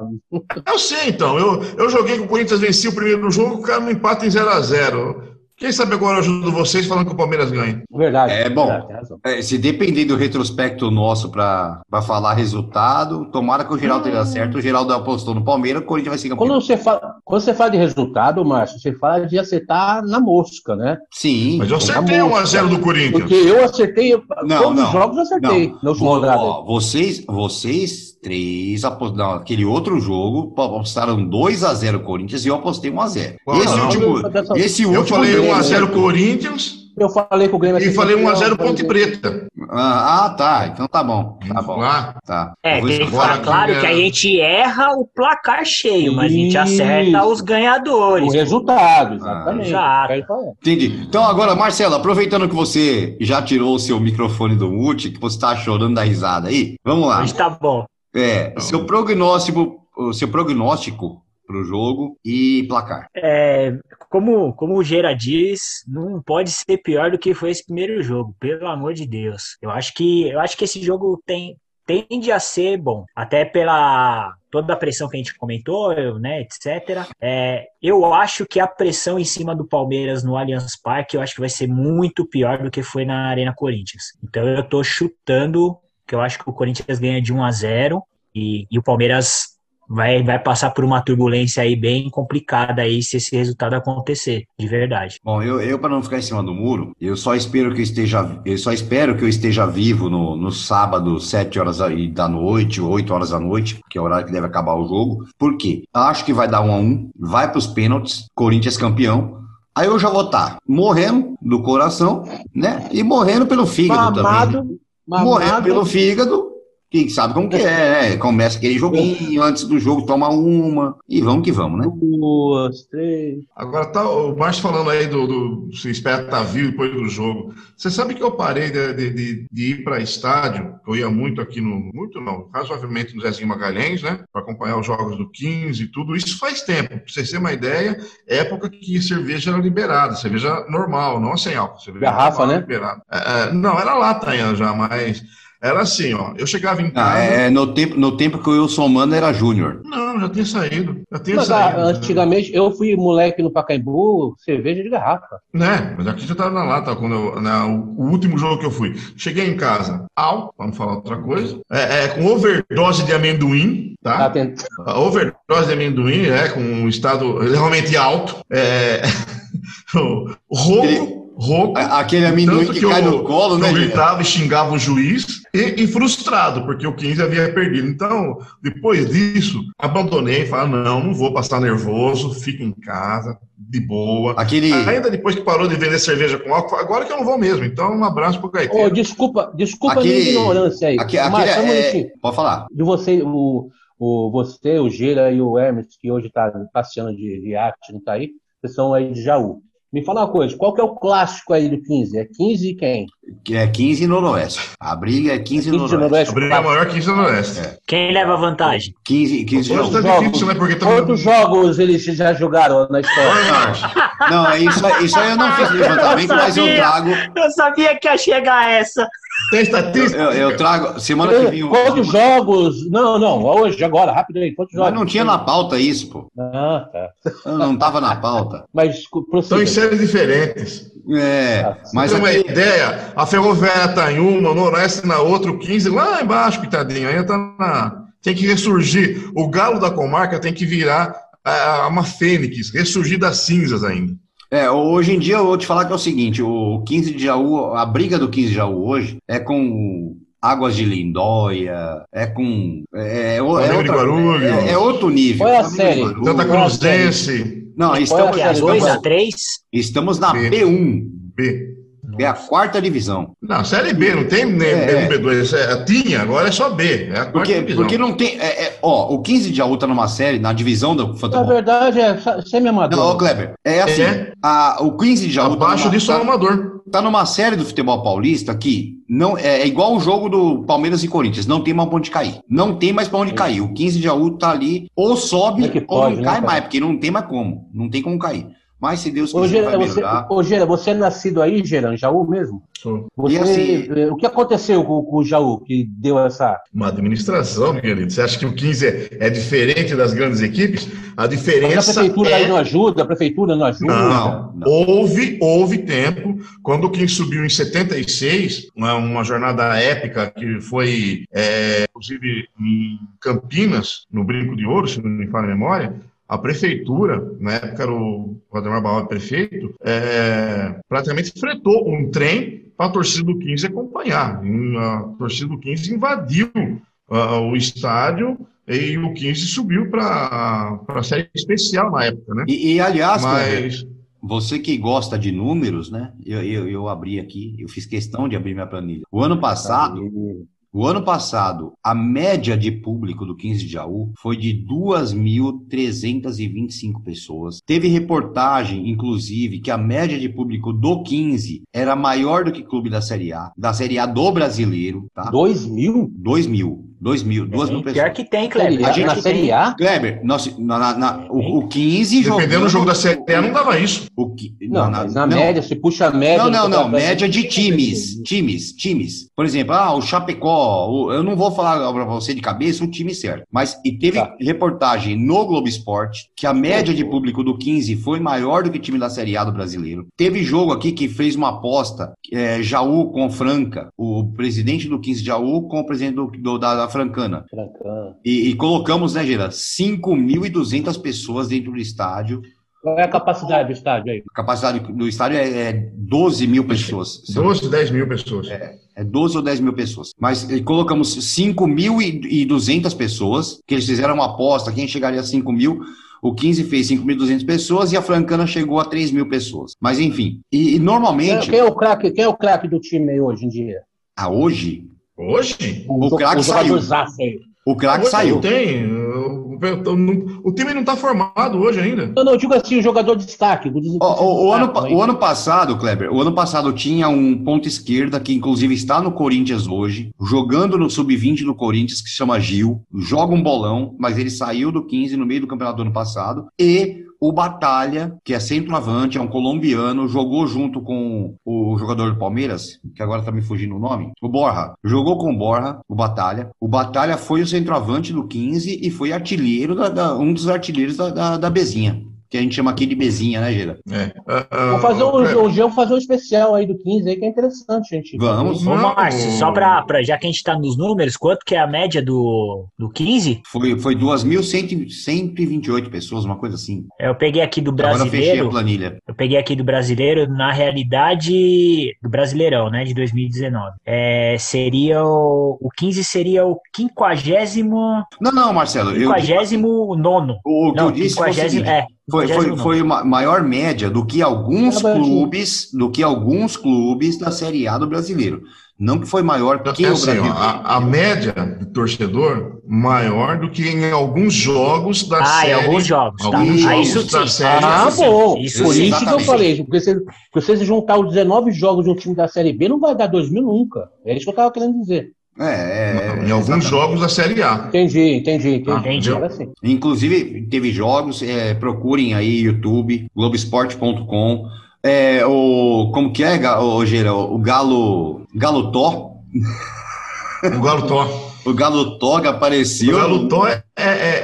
Eu sei, então. Eu, eu joguei com o Corinthians vencia o primeiro jogo, o cara não empata em 0x0. Quem sabe agora eu ajudo vocês falando que o Palmeiras ganha. Verdade. É bom. Verdade, é, se depender do retrospecto nosso para falar resultado, tomara que o Geraldo hum. tenha certo. O Geraldo apostou no Palmeiras, o Corinthians vai ser campeão. Quando você, fala, quando você fala de resultado, Márcio, você fala de acertar na mosca, né? Sim. Mas eu acertei 1x0 do Corinthians. Porque eu acertei. Não, todos não, os jogos eu acertei. Não. Rodada. Vocês, vocês três apostaram. Aquele outro jogo, apostaram 2x0 Corinthians e eu apostei 1x0. Esse não, último. Esse eu falei 1x0 Corinthians. Eu falei com o Grêmio. E falei 1x0 Ponte Preta. Ah, ah, tá. Então tá bom. Tá bom. Lá. Tá. É, tem que ficar claro que a gente erra o placar cheio, mas a gente acerta os ganhadores. O resultado, exatamente. Ah, Entendi. Então agora, Marcelo, aproveitando que você já tirou o seu microfone do mute, que você tá chorando da risada aí, vamos lá. Hoje tá bom. É, seu prognóstico, o seu prognóstico para o jogo e placar. É, como, como o Gera diz, não pode ser pior do que foi esse primeiro jogo, pelo amor de Deus. Eu acho que, eu acho que esse jogo tem, tende a ser bom, até pela toda a pressão que a gente comentou, né, etc. É, eu acho que a pressão em cima do Palmeiras no Allianz Parque, eu acho que vai ser muito pior do que foi na Arena Corinthians. Então eu tô chutando que eu acho que o Corinthians ganha de 1 a 0 e, e o Palmeiras vai, vai passar por uma turbulência aí bem complicada aí se esse resultado acontecer, de verdade. Bom, eu, eu para não ficar em cima do muro, eu só espero que eu esteja, eu só espero que eu esteja vivo no, no sábado, 7 horas da noite, 8 horas da noite, que é o horário que deve acabar o jogo. Por quê? Acho que vai dar 1 a 1, vai para os pênaltis, Corinthians campeão. Aí eu já vou estar tá morrendo do coração, né? E morrendo pelo fígado Mamado. também. Mamado. Morrendo pelo fígado que sabe como que é, né? Começa aquele joguinho, antes do jogo toma uma, e vamos que vamos, né? Duas, três. Agora tá o Márcio falando aí do, do se espera tá vivo depois do jogo. Você sabe que eu parei de, de, de ir para estádio, eu ia muito aqui no, muito não, razoavelmente no Zezinho Magalhães, né? Para acompanhar os jogos do 15 e tudo. Isso faz tempo, para vocês terem uma ideia, época que cerveja era liberada, cerveja normal, não sem álcool. Garrafa, né? Liberada. É, é, não, era lata ainda já, mas era assim, ó. Eu chegava em ah, casa. Ah, é, no, tempo, no tempo que o Wilson Mano era júnior. Não, já tinha saído. Já tinha mas, saído. Ah, antigamente, eu fui moleque no Pacaembu, cerveja de garrafa. Né, mas aqui já tava na lata, quando eu, né, o, o, último jogo que eu fui. Cheguei em casa, ao, vamos falar outra coisa, é, é com overdose de amendoim, tá? tá overdose de amendoim, é, com um estado realmente alto. É, *laughs* roubo rouco. Aquele amendoim que, que, cai eu, no colo, né? Eu gritava e xingava o juiz e, e, frustrado, porque o 15 havia perdido. Então, depois disso, abandonei, falei, não, não vou passar nervoso, fico em casa, de boa. Aquele... Ainda depois que parou de vender cerveja com álcool, agora que eu não vou mesmo. Então, um abraço pro Caetano. Oh, desculpa, desculpa aquele... a minha ignorância aí. Aquele, Mas, é... Pode falar. De você, o, o, você, o Gira e o Hermes, que hoje está passeando de iate, não está aí, vocês são aí de Jaú. Me fala uma coisa, qual que é o clássico aí do 15? É 15 e quem? É 15 e Noroeste. A briga é 15 e Noroeste. Noroeste. A briga é maior 15 e Noroeste. É. Quem leva vantagem? 15, 15 jogos. Tá difícil, né? Porque Quantos jogos eles já jogaram na história? não, é isso, isso aí eu não fiz levantamento, eu mas eu trago. Eu sabia que ia chegar essa. Tem estatística? Eu, eu, trago. Semana que vem. Quantos jogos? Não, não, hoje, agora, rápido aí. Quantos jogos? Mas não tinha na pauta isso, pô. Ah, tá. Não estava na pauta. Mas Estão em séries diferentes. É, ah, mas. Tem uma aqui... ideia, a Ferroviária está em uma, o Noroeste na outra, o 15 lá embaixo, coitadinho. Ainda tá na. Tem que ressurgir. O galo da comarca tem que virar a, uma fênix, ressurgir das cinzas ainda. É, hoje em dia eu vou te falar que é o seguinte, o 15 de Jaú, a briga do 15 de Jaú hoje é com Águas de Lindóia, é com. É, é, é, outra, é, é outro nível. Qual é a série? Santa Cruzense. Não, estamos, é a 2, a 3? Estamos na B. 1 B. É a quarta divisão. Não, Série B, não tem nem É. B1, B2. É, tinha, agora é só B. É a quarta Porque, divisão. porque não tem. é, é, ó, o 15 de Jaú tá numa série, na divisão do Na futebol. verdade, é semi-amador. Não, ô Kleber, é assim. É. a- o 15 de Jaú tá Abaixo numa, disso é tá, amador. tá numa série do futebol paulista que não é, é igual o jogo do Palmeiras e Corinthians. Não tem mais pra onde cair. Não tem mais pra onde cair. O 15 de Jaú tá ali, ou sobe, é que ou pode, não né, cai cara? mais, porque não tem mais como. Não tem como cair. Mas se Deus Ô, quiser, Gera, vai você, melhorar. ô, Gera, você é nascido aí, Geran, Jaú mesmo? Sou Você, E assim- eh, o que aconteceu com, com o Jaú que deu essa. Uma administração, meu querido. Você acha que o 15 é, é diferente das grandes equipes? A Mas a diferença prefeitura é... aí não ajuda, a prefeitura não ajuda. Não, não. Houve, houve tempo, quando o 15 subiu em 76, uma, uma jornada épica que foi, é, inclusive, em Campinas, no Brinco de Ouro, se não me falha a memória, a prefeitura, na época era o Valdemar Barroso prefeito, é, praticamente fretou um trem para a torcida do 15 acompanhar. A torcida do 15 invadiu ah, o estádio e o 15 subiu para a série especial na época, né? E, e, aliás, Mas Você que gosta de números, né? Eu, eu, eu abri aqui, eu fiz questão de abrir minha planilha. O ano passado, o ano passado, a média de público do 15 de Jaú foi de 2.325 pessoas. Teve reportagem, inclusive, que a média de público do 15 era maior do que clube da Série A, da Série A do brasileiro, tá? Dois mil? 2 mil, 2 mil, 2 mil Pior pessoas. que tem, Kleber. A? Gente na Série. A? Kleber, nós, na, na- na- o, o 15 Dependendo jogando- do jogo da Série A, não dava isso. O, Não, na- na não. média, você puxa a média. Não, não, não. campeonato Média de times. Times, times. Por exemplo, ah, o Chapecó. o- eu não vou falar pra você de cabeça o time certo. Mas e teve Tá. reportagem no Globo Esporte que a média de público do 15 foi maior do que o time da Série A do brasileiro. Teve jogo aqui que fez uma aposta, é, Jaú com Franca, o presidente do 15 de Jaú com o presidente do, do- da, Francana. Francão. E, e colocamos, né, Gira, 5.200 pessoas dentro do estádio. Qual é a capacidade do estádio aí? A capacidade do estádio é, é 12 mil pessoas. se eu 12, 10 mil pessoas. É 12 ou 10 mil pessoas. Mas colocamos 5.200 pessoas, que eles fizeram uma aposta, quem chegaria a 5 mil. O 15 fez 5.200 pessoas e a Francana chegou a 3 mil pessoas. Mas enfim. E, e normalmente, quem é o craque? Quem é o craque do time aí hoje em dia? a hoje, Hoje? O jo- craque saiu. o craque saiu. Não tem. O, o- o time não está formado hoje ainda. Não, não, eu digo assim, o jogador de destaque. O, o, o ano, destaque, hein? o ano passado, Kleber, o ano passado tinha um ponto esquerda que inclusive está no Corinthians hoje, jogando no sub-20 do Corinthians, que se chama Gil, joga um bolão, mas ele saiu do 15 no meio do campeonato do ano passado, e o Batalha, que é centroavante, é um colombiano, jogou junto com o jogador do Palmeiras, que agora tá me fugindo o nome, o Borja. Jogou com o Borja, o Batalha. O Batalha foi o centroavante do 15 e foi artilheiro, da, da- um dos artilheiros da, da, da Bezinha. Que a gente chama aqui de Bezinha, né, Gira? É. Ah, ah, Vou fazer um, Kleber, o Jean fazer um especial aí do 15 aí, que é interessante, gente. Vamos. Ô. Márcio, só pra, pra- já que a gente tá nos números, quanto que é a média do, do 15? Foi, foi 2.128 pessoas, uma coisa assim. Eu peguei aqui do Agora eu fechei a brasileiro. planilha. Eu peguei aqui do brasileiro, na realidade, do brasileirão, né, de 2019. É, seria o, o 15 seria o quinquagésimo, Não, não, Marcelo. Eu, quinquagésimo nono. o que Não, eu disse foi o quinquagésimo, seguinte. é. Foi, foi, 59. foi uma maior média do que alguns Ah, Brasil. clubes, do que alguns clubes da Série A do brasileiro. Não que foi maior que É o assim, a, a média de torcedor maior do que em alguns jogos da Ah, série. em alguns jogos, tá. Alguns Ah, jogos isso da sim. série. Ah, Isso sim, bom. isso Por isso que eu falei. Porque se, porque se você juntar os 19 jogos de um time da Série B, não vai dar 2 mil nunca. É isso que eu tava querendo dizer. É, é, é, em alguns exatamente. jogos da série A. Entendi, entendi, entendi. Ah, entendi. Agora sim. Inclusive, teve jogos, é, procurem aí YouTube, Globoesporte.com. É, o, como que é, Gera? O Galo, Galo Tó, O Galo Tó. *laughs* o Galo Tó que O apareceu. Galo Tó é, é-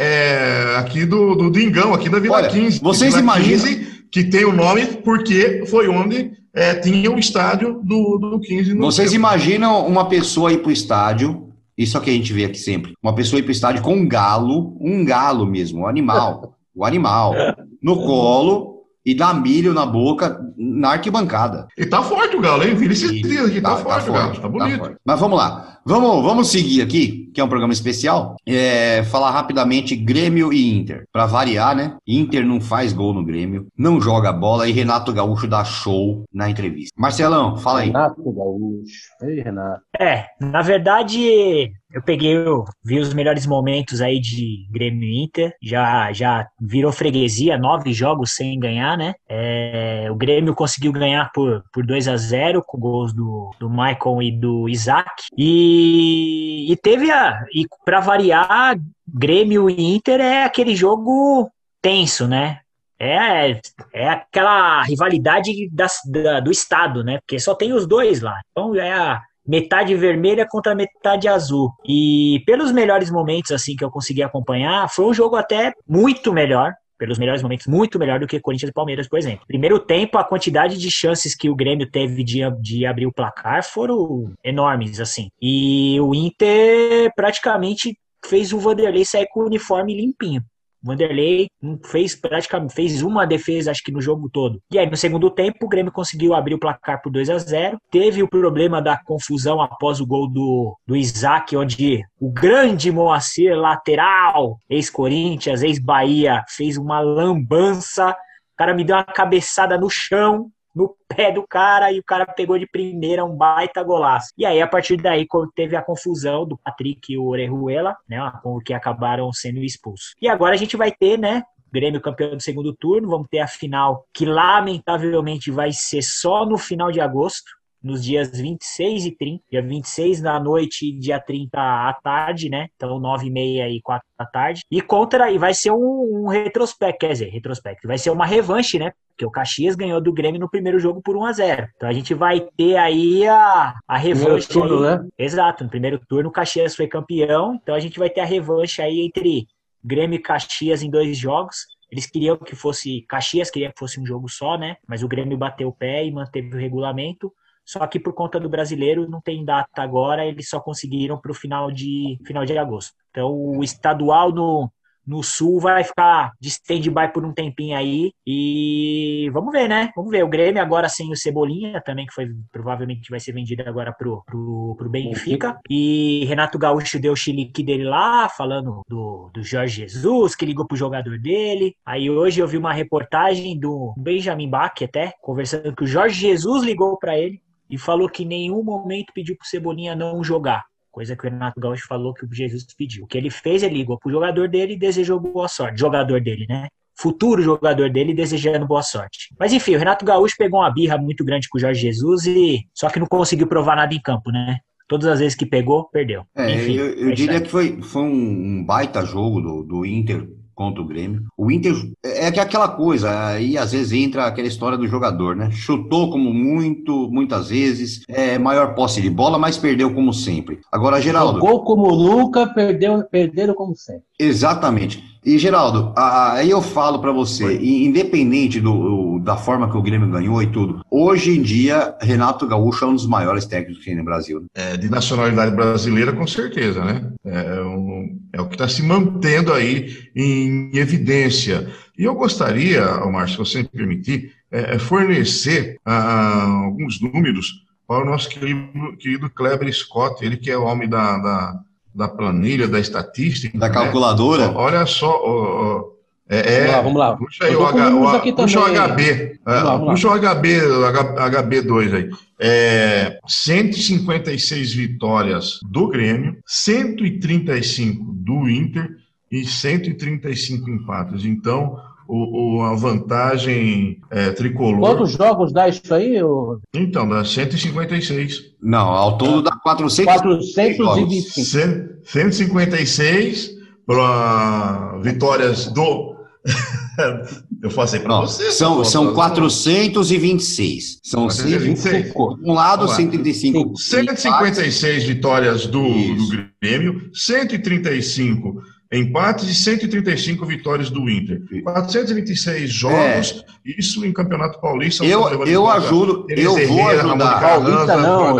é aqui do, do Dingão, aqui da Vila Olha, 15. vocês Vila imaginam- 15, que tem o nome porque foi onde é, tinha o estádio do, do 15. no Vocês tempo. imaginam uma pessoa ir pro estádio, isso é o que a gente vê aqui sempre, uma pessoa ir pro estádio com um galo, um galo mesmo, um animal, *laughs* o animal, no colo, e dá milho na boca na arquibancada. E tá forte o Galo, hein? Vi esses dias aqui, tá, tá, forte, tá, forte, o Galo, tá, tá bonito. Tá Mas vamos lá. Vamos, vamos seguir aqui, que é um programa especial. É, falar rapidamente Grêmio e Inter. Para variar, né? Inter não faz gol no Grêmio, não joga bola e Renato Gaúcho dá show na entrevista. Marcelão, fala aí. Renato Gaúcho. Ei, Renato. É, na verdade, eu peguei, eu vi os melhores momentos aí de Grêmio Inter, já, já virou freguesia, nove jogos sem ganhar, né? É, o Grêmio conseguiu ganhar por, por 2 a 0 com gols do, do Michael e do Isaac. E, e teve a. E para variar, Grêmio e Inter é aquele jogo tenso, né? É, é aquela rivalidade da, da, do Estado, né? Porque só tem os dois lá. Então é a metade vermelha contra metade azul. E pelos melhores momentos assim que eu consegui acompanhar, foi um jogo até muito melhor pelos melhores momentos, muito melhor do que Corinthians e Palmeiras, por exemplo. Primeiro tempo, a quantidade de chances que o Grêmio teve de, de abrir o placar foram enormes, assim. E o Inter praticamente fez o Vanderlei sair com o uniforme limpinho. Vanderlei fez praticamente fez uma defesa, acho que no jogo todo. E aí, no segundo tempo, o Grêmio conseguiu abrir o placar por 2 a 0 Teve o problema da confusão após o gol do, do Isaac, onde o grande Moacir, lateral, ex-Corinthians, ex-Bahia, fez uma lambança. O cara me deu uma cabeçada no chão no pé do cara e o cara pegou de primeira um baita golaço. E aí, a partir daí, teve a confusão do Patrick e o Orejuela, né, que acabaram sendo expulsos. E agora a gente vai ter, né, Grêmio campeão do segundo turno, vamos ter a final que lamentavelmente vai ser só no final de agosto, nos dias 26 e 30, dia 26 da noite e dia 30 à tarde, né? Então 9 e meia e 4 da tarde. E contra, e vai ser um, um retrospecto, quer dizer, retrospecto, vai ser uma revanche, né? Porque o Caxias ganhou do Grêmio no primeiro jogo por 1 a 0 Então a gente vai ter aí a, a revanche. Turno, né? Exato, no primeiro turno o Caxias foi campeão, então a gente vai ter a revanche aí entre Grêmio e Caxias em dois jogos. Eles queriam que fosse. Caxias queria que fosse um jogo só, né? Mas o Grêmio bateu o pé e manteve o regulamento. Só que por conta do brasileiro não tem data agora, eles só conseguiram para o final de, final de agosto. Então o estadual no, no sul vai ficar de stand-by por um tempinho aí. E vamos ver, né? Vamos ver. O Grêmio agora sem o Cebolinha também, que foi provavelmente vai ser vendido agora pro, pro, pro Benfica. E Renato Gaúcho deu o chilique dele lá, falando do, do Jorge Jesus, que ligou pro jogador dele. Aí hoje eu vi uma reportagem do Benjamin Bach até, conversando que o Jorge Jesus ligou para ele e falou que em nenhum momento pediu pro Cebolinha não jogar. Coisa que o Renato Gaúcho falou que o Jesus pediu. O que ele fez, ele ligou pro jogador dele e desejou boa sorte. Jogador dele, né? Futuro jogador dele desejando boa sorte. Mas enfim, o Renato Gaúcho pegou uma birra muito grande com o Jorge Jesus e só que não conseguiu provar nada em campo, né? Todas as vezes que pegou, perdeu. É, Enfim, eu, eu diria que foi, foi um baita jogo do, do Inter contra o Grêmio. O Inter é que é aquela coisa, aí às vezes entra aquela história do jogador, né? Chutou como muito, muitas vezes, é maior posse de bola, mas perdeu como sempre. Agora, Geraldo. Jogou como nunca, perdeu, perderam como sempre. Exatamente. E, Geraldo, aí eu falo para você, independente do, da forma que o Grêmio ganhou e tudo, hoje em dia, Renato Gaúcho é um dos maiores técnicos que tem no Brasil. Né? É, de nacionalidade brasileira, com certeza, né? É, um, é o que está se mantendo aí em evidência. E eu gostaria, Márcio, se você me permitir, é, é fornecer ah, alguns números para o nosso querido, querido Kleber Scott, ele que é o homem da, da da planilha, da estatística. Da né? calculadora? Olha só. é, vamos lá, vamos lá. Puxa aí o, H, o, puxa o HB. Vamos lá, vamos puxa o HB, HB2 aí. É, 156 vitórias do Grêmio, 135 do Inter e 135 empates. Então, o, o, a vantagem é, tricolor. Quantos jogos dá isso aí? Ou... Então, dá 156. Não, ao todo dá 400 425. 156 para vitórias do. *laughs* Eu passei para você. São, são 426. São 426. Um lado, 135. 156 vitórias do, do Grêmio, 135 empates e 135 vitórias do Inter. 426 jogos, é. isso em Campeonato Paulista. Eu, eu ajudo, eu vou ajudar. Paulista não,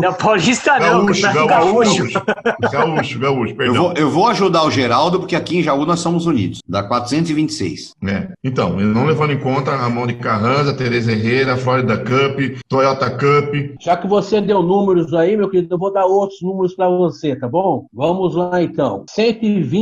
não, Paulista não, gaúcho, gaúcho, gaúcho, gaúcho, gaúcho, perdão. Eu vou, eu vou ajudar o Geraldo, porque aqui em Jaú nós somos unidos, dá 426. É. Então, não levando em conta Ramon de Carranza, Tereza Herrera, Florida Cup, Toyota Cup. Já que você deu números aí, meu querido, eu vou dar outros números para você, tá bom? Vamos lá então. 120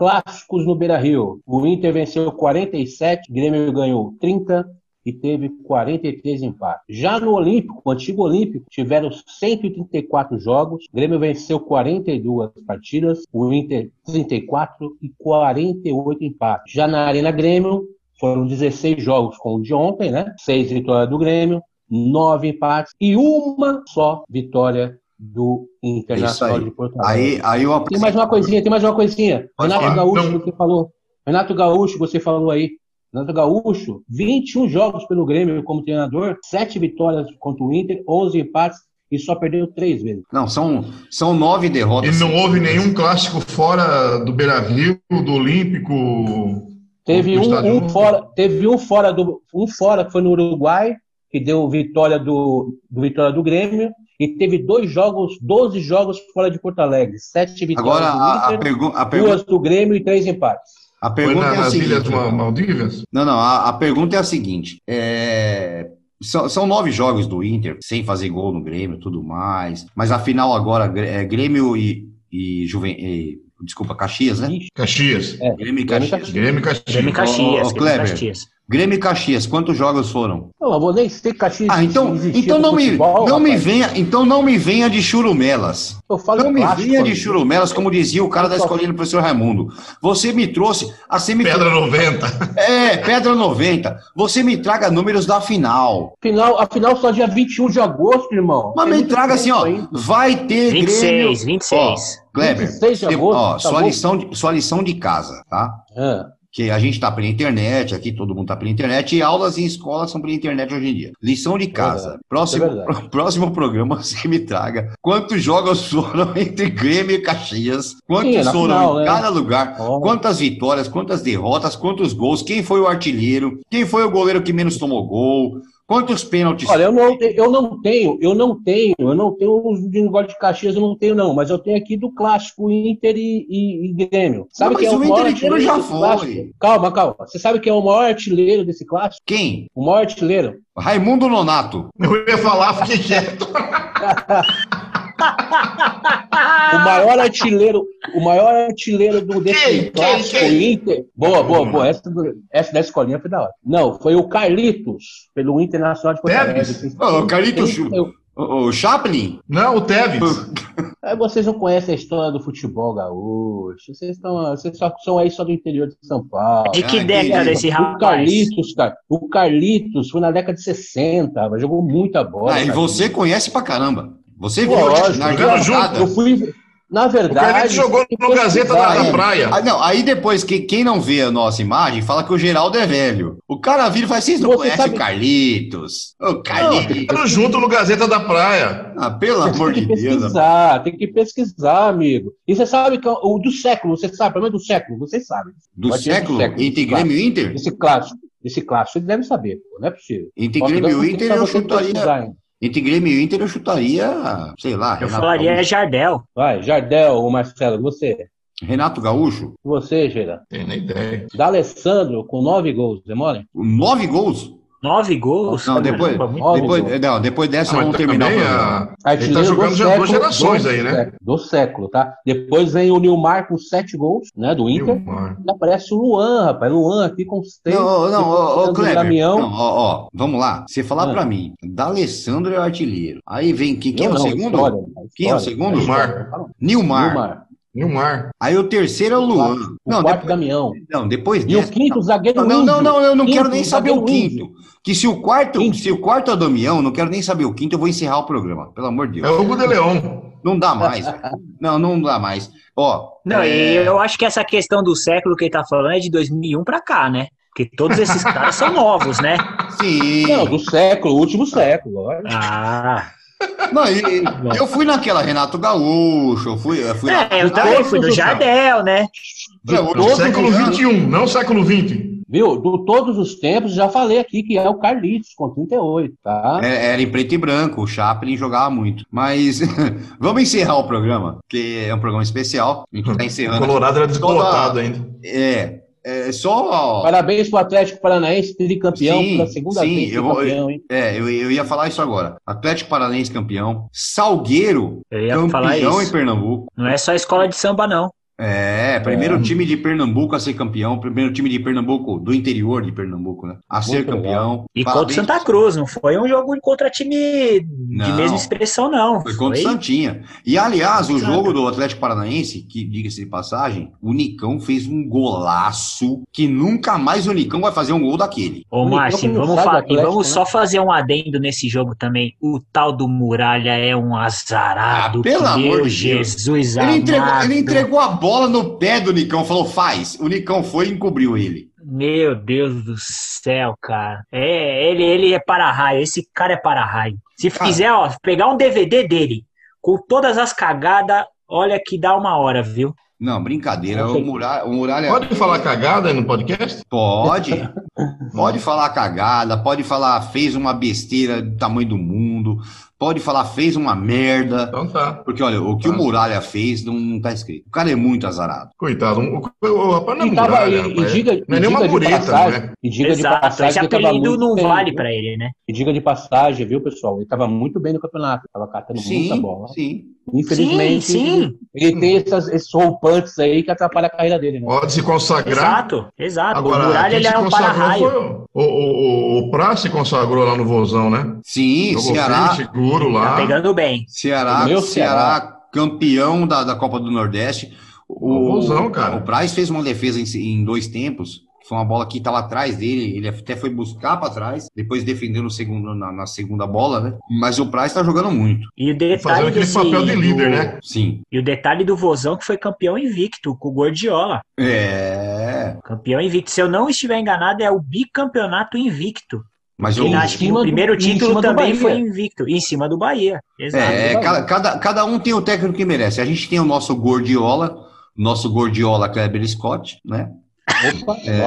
clássicos no Beira Rio. O Inter venceu 47, Grêmio ganhou 30 e teve 43 empates. Já no Olímpico, o antigo Olímpico, tiveram 134 jogos, Grêmio venceu 42 partidas, o Inter 34 e 48 empates. Já na Arena Grêmio, foram 16 jogos com o de ontem, né? Seis vitórias do Grêmio, nove empates e uma só vitória do Internacional de Porto Alegre. Aí, aí eu Tem mais uma coisinha, tem mais uma coisinha. Pode Renato falar. Gaúcho, então... você falou. Renato Gaúcho, você falou aí. Renato Gaúcho, 21 jogos pelo Grêmio como treinador, 7 vitórias contra o Inter, 11 empates e só perdeu três vezes. Não, são, são nove derrotas. E não houve nenhum clássico fora do Beira Rio, do Olímpico. Teve um, um fora, teve um fora do um fora que foi no Uruguai, que deu vitória do, do vitória do Grêmio, e teve dois jogos, 12 jogos fora de Porto Alegre, sete vitórias Agora, a, Inter, a pergu- duas do Grêmio e três empates. A pergunta foi na, é a seguinte, Ilhas Maldivas? Não, não, a, a, pergunta é a seguinte, é... São, são, nove jogos do Inter, sem fazer gol no Grêmio e tudo mais, mas a final agora é Grêmio e, e, Juven, e Desculpa, Caxias, né? Caxias. É. Grêmio e Caxias. Grêmio e Caxias. Grêmio e Caxias. Ô, Kleber, Caxias. Grêmio e Caxias, quantos jogos foram? Não, eu vou nem ser Caxias. Ah, então, então não me, futebol, não me venha, então não me venha de churumelas. Eu falo não me clássico, venha de churumelas, como dizia o cara da escolinha do professor Raimundo. Você me trouxe a semi Pedra 90. *laughs* É, Pedra 90. Você me traga números da final. Final, a final só dia 21 de agosto, irmão. Mas é me traga assim, ó, vai ter 26, Grêmio. 26. Ó, Kleber, 26 de agosto, ó, tá sua, lição de, sua lição de casa, tá? É que a gente está pela internet, aqui todo mundo está pela internet, e aulas em escola são pela internet hoje em dia. Lição de casa. É próximo, é *laughs* próximo programa *laughs* você me traga quantos jogos foram *laughs* entre Grêmio e Caxias, quantos Sim, foram final, em né? cada lugar, oh. quantas vitórias, quantas derrotas, quantos gols, quem foi o artilheiro, quem foi o goleiro que menos tomou gol, Quantos pênaltis? Olha, eu não, eu não tenho, eu não tenho, eu não tenho de negócio de Caxias, eu não tenho, não, mas eu tenho aqui do clássico Inter e, e, e Grêmio. Sabe não, que é o, o maior Inter já foi. Clássico? Calma, calma. Você sabe quem é o maior artilheiro desse clássico? Quem? O maior artilheiro. Raimundo Nonato. Eu ia falar, fiquei quieto. *laughs* o maior artilheiro, o maior artilheiro do desse clássico Inter. Boa, boa, boa. Essa, essa da escolinha foi da hora. Não, foi o Carlitos, pelo Internacional de Porto Alegre. Oh, o Carlitos. O, o Chaplin? Não, o Tevez. *laughs* Aí vocês não conhecem a história do futebol gaúcho. Vocês, estão, vocês só, são aí só do interior de São Paulo. De que ah, década esse rapaz? O Carlitos, cara. O Carlitos foi na década de 60, jogou muita bola. Ah, e você conhece pra caramba. Você viu na arquibancada. Eu fui, na verdade. O jogou no Gazeta da, da, Praia. Ah, não, aí depois, que, quem não vê a nossa imagem, fala que o Geraldo é velho. O cara vira e fala: vocês não Você conhecem sabe... o Carlitos? O Carlitos. Não, junto no Gazeta da Praia. Ah, pelo amor de Deus. Tem que pesquisar, tem que pesquisar, amigo. E você sabe que é o do século, você sabe, pelo menos do século, você sabe. Do século? Do século? Entre Grêmio e Inter? Esse clássico. Esse clássico, você deve saber, pô, não é possível. Entre Grêmio e Inter, eu chutaria. Entre Grêmio e Inter, eu chutaria, sei lá. Eu Renato falaria Gaúcho. Jardel. Vai, Jardel, Marcelo, você. Renato Gaúcho? Você, Geira. Tem nem ideia. D'Alessandro, com nove gols, demora? Nove gols? Nove gols? Não, depois, depois, não, depois dessa não, vamos terminar. A, ele tá jogando já duas gerações aí, né? Do século, tá? Depois vem o Nilmar com sete gols, né? Do Inter. Nilmar. E aparece o Luan, rapaz. Luan aqui com seis. Não, não, ô, ô Kleber. Não, ó, ó, vamos lá. Você falar ah. pra mim, D'Alessandro é o artilheiro. Aí vem, quem, quem é o segundo? História, quem é o segundo? Nilmar. Nilmar. Nilmar. Nilmar. Aí o terceiro é o Luan. O não, quarto depois, Damião. Não, depois E o quinto, zagueiro Não, não, não, eu não quero nem saber o quinto. Que se o quarto, quinto. se o quarto é o Damião, não quero nem saber o quinto, eu vou encerrar o programa, pelo amor de Deus. É o Hugo de Leão. Não dá mais. não, não dá mais. Ó. Não, é... eu acho que essa questão do século que ele tá falando é de 2001 para cá, né? Porque todos esses caras são novos, né? Sim. Não, do século, último século. Ah. Não, e, eu fui naquela Renato Gaúcho, eu fui, eu fui É, eu também fui no Jardel, né? De é, século XXI, não século XX. Viu? Do todos os tempos, já falei aqui que é o Carlitos, com 38, tá? É, era em preto e branco, o Chaplin jogava muito. Mas *laughs* vamos encerrar o programa, que é um programa especial. A gente tá encerrando. O Colorado era descolotado ainda. É, é só. Parabéns pro Atlético Paranaense, tricampeão Sim, pela segunda sim, vez. eu, vou- campeão, hein? É, eu, eu ia falar isso agora. Atlético Paranaense campeão. Salgueiro campeão em Pernambuco. Não é só escola de samba, não. É, primeiro time de Pernambuco a ser campeão, primeiro time de Pernambuco, do interior de Pernambuco, né? A ser Muito campeão. E Parabéns. contra o Santa Cruz, não foi um jogo contra time de Não. mesma expressão, não. Foi contra o Santinha. E, aliás, o jogo do Atlético Paranaense, que diga-se de passagem, o Nicão fez um golaço que nunca mais o Nicão vai fazer um gol daquele. Ô, O Márcio, vamos, sabe e Atlético, vamos né? só fazer um adendo nesse jogo também. O tal do Muralha é um azarado. Ah, pelo que amor meu de Deus. Jesus Ele entregou, ele entregou a bola no pé do Nicão, falou, faz. O Nicão foi e encobriu ele. Meu Deus do céu, cara. É, ele, ele é para-raio. Esse cara é para-raio. Se Cara. fizer, ó, pegar um DVD dele com todas as cagadas, olha que dá uma hora, viu? Não, brincadeira. O Muralha, o Muralha Pode falar cagada no podcast? Pode. *laughs* Pode falar cagada, pode falar fez uma besteira do tamanho do mundo, pode falar fez uma merda. Então tá. Porque, olha, o que o Tá. Muralha fez não, não tá escrito. O cara é muito azarado. Coitado. O, o, o rapaz não é tava, muralha, e, e diga, Não é nem uma diga de mureta, passagem, né? e diga de Exato. passagem Esse tava apelido não bem, vale pra ele, né? E diga de passagem, viu, pessoal? Ele estava muito bem no campeonato, estava catando muita Sim, bola. sim. Infelizmente, Sim, sim. ele tem essas, esses roupantes aí que atrapalham a carreira dele, né? Pode se consagrar. Exato, exato. Agora, o Muralha ele é um para-raio. o, o, o, o Pra se consagrou lá no Vozão, né? Sim, Jogou Ceará, firme, seguro Tá lá. pegando bem. Ceará, Meu Ceará, campeão da, da Copa do Nordeste. O, Vozão, cara. o Braz fez uma defesa em, em dois tempos. Foi uma bola que estava atrás dele, ele até foi buscar para trás, depois defendeu no segundo, na, na segunda bola, né? Mas o Braz tá jogando muito. E o detalhe Fazendo aquele desse- papel de líder, do- né? Sim. E o detalhe do Vozão que foi campeão invicto com o Gordiola. É. Campeão invicto. Se eu não estiver enganado, é o bicampeonato invicto. Mas E o, acho que o do- primeiro título do também Bahia. foi invicto. Em cima do Bahia. Exato. É, cada, cada, cada um tem o técnico que merece. A gente tem o nosso Gordiola, nosso Gordiola Kleber Scott, né? Opa. É...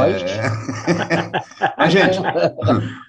Mas, *laughs* gente,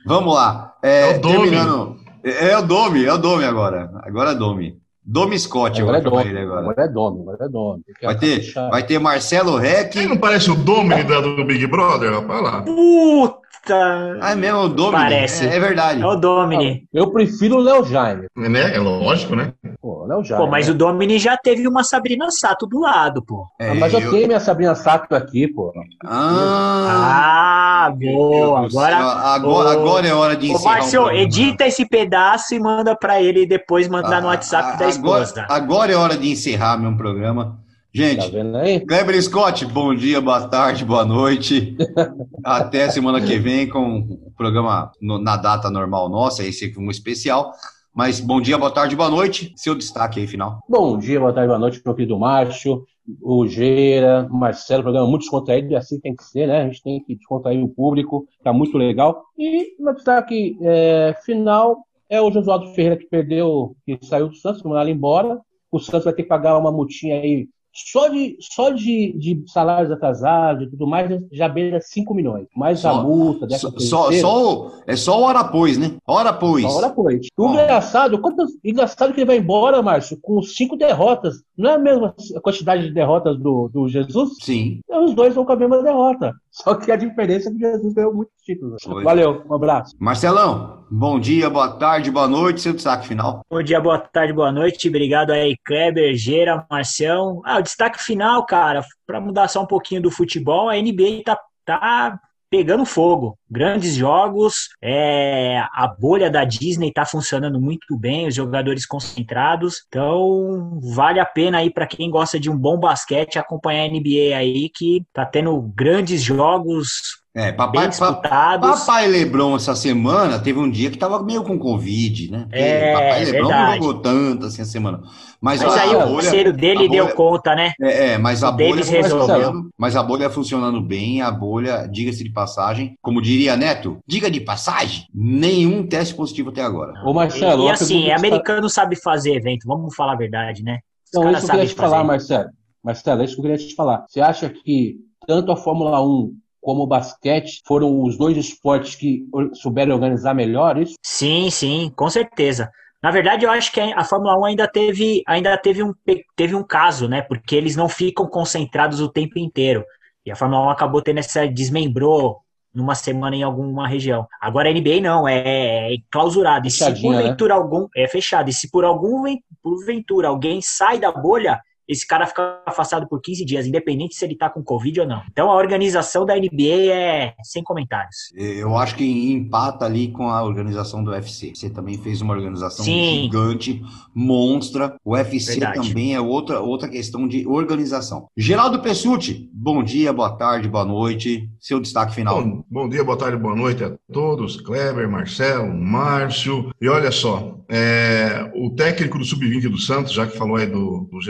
vamos lá. É, É o Domi. terminando. É, é o Domi, é o Domi agora. Agora é Domi. Domi Scott, eu Agora vou é dono, ele agora. agora é dono, agora é que Vai ter, vai ter Marcelo Reck. Ele não parece o Domini da- do Big Brother? Olha lá. Puta! Ah, é mesmo, o Domi. Parece. É, é verdade. É o Domini. Eu prefiro o Léo Jaime. Né? É lógico, né? Pô, Léo Jaime. Pô, mas né? o Domini já teve uma Sabrina Sato do lado, pô. É, Ah, mas eu eu- tenho minha Sabrina Sato aqui, pô. Ah, Ah, boa. Agora, agora, Ô, agora é hora de Ô, encerrar. o Márcio, programa. edita esse pedaço e manda pra ele e depois mandar no Ah, WhatsApp ah, da esposa. Agora, agora é hora de encerrar meu programa. Tá Gente, vendo aí? Kleber Scott, bom dia, boa tarde, boa noite. *laughs* Até semana que vem com o programa no- na data normal nossa, esse aqui é um especial. Mas bom dia, boa tarde, boa noite. Seu destaque aí, final. Bom dia, boa tarde, boa noite, meu querido Márcio, o Geira, o Marcelo, programa muito descontraído, e assim tem que ser, né? A gente tem que descontrair o público, tá muito legal. E meu destaque é, final é o Josualdo Ferreira que perdeu, que saiu do Santos, mandou ele embora. O Santos vai ter que pagar uma multinha aí só de, só de, de salários atrasados e tudo mais, já beira 5 milhões. Mais Só- a multa Só, só, só é só hora pois, né? Hora pois. Uma hora foi. O engraçado, quantas, engraçado que ele vai embora, Márcio, com cinco derrotas. Não é a mesma quantidade de derrotas do, do Jesus? Sim. Os dois vão com a mesma derrota. Só que a diferença é que Jesus ganhou muitos títulos. Foi. Valeu, um abraço. Marcelão, bom dia, boa tarde, boa noite. Seu destaque final. Bom dia, boa tarde, boa noite. Obrigado aí, Kleber, Gera, Marcião. Ah, o destaque final, cara, para mudar só um pouquinho do futebol, a NBA tá, tá pegando fogo. Grandes jogos, é, a bolha da Disney tá funcionando muito bem, os jogadores concentrados. Então, vale a pena aí para quem gosta de um bom basquete acompanhar a NBA aí, que tá tendo grandes jogos É, papai, bem disputados. Papai Lebron essa semana teve um dia que tava meio com Covid, né? Porque é, papai Lebron verdade. não jogou tanto assim a semana. Mas, mas aí o parceiro dele bolha, deu conta, né? É, é mas a o bolha funcionando, mas a bolha funcionando bem, a bolha, diga-se de passagem, como diria Neto, diga de passagem, nenhum teste positivo até agora. Ô Marcelo, e, e assim, americano sabe fazer evento, vamos falar a verdade, né? Os então, isso que eu queria te fazer. falar, Marcelo. Marcelo, é isso que eu queria te falar. Você acha que tanto a Fórmula 1 como o basquete foram os dois esportes que souberam organizar melhor isso? Sim, sim, com certeza. Na verdade, eu acho que a Fórmula 1 ainda teve, ainda teve, um, teve um caso, né? Porque eles não ficam concentrados o tempo inteiro. E a Fórmula 1 acabou tendo essa. desmembrou numa semana em alguma região. Agora a NBA não, é, é clausurado. E se porventura né? algum. É fechado. E se por algum porventura alguém sai da bolha, esse cara fica afastado por 15 dias, independente se ele tá com Covid ou não. Então a organização da NBA é sem comentários. Eu acho que empata ali com a organização do UFC. Você também fez uma organização Sim. gigante, monstra. O UFC Verdade. também é outra, outra questão de organização. Geraldo Pessuti, bom dia, boa tarde, boa noite. Seu destaque final. Bom, bom dia, boa tarde, boa noite a todos. Kleber, Marcelo, Márcio. E olha só, é, o técnico do Sub-20 do Santos, já que falou aí do, do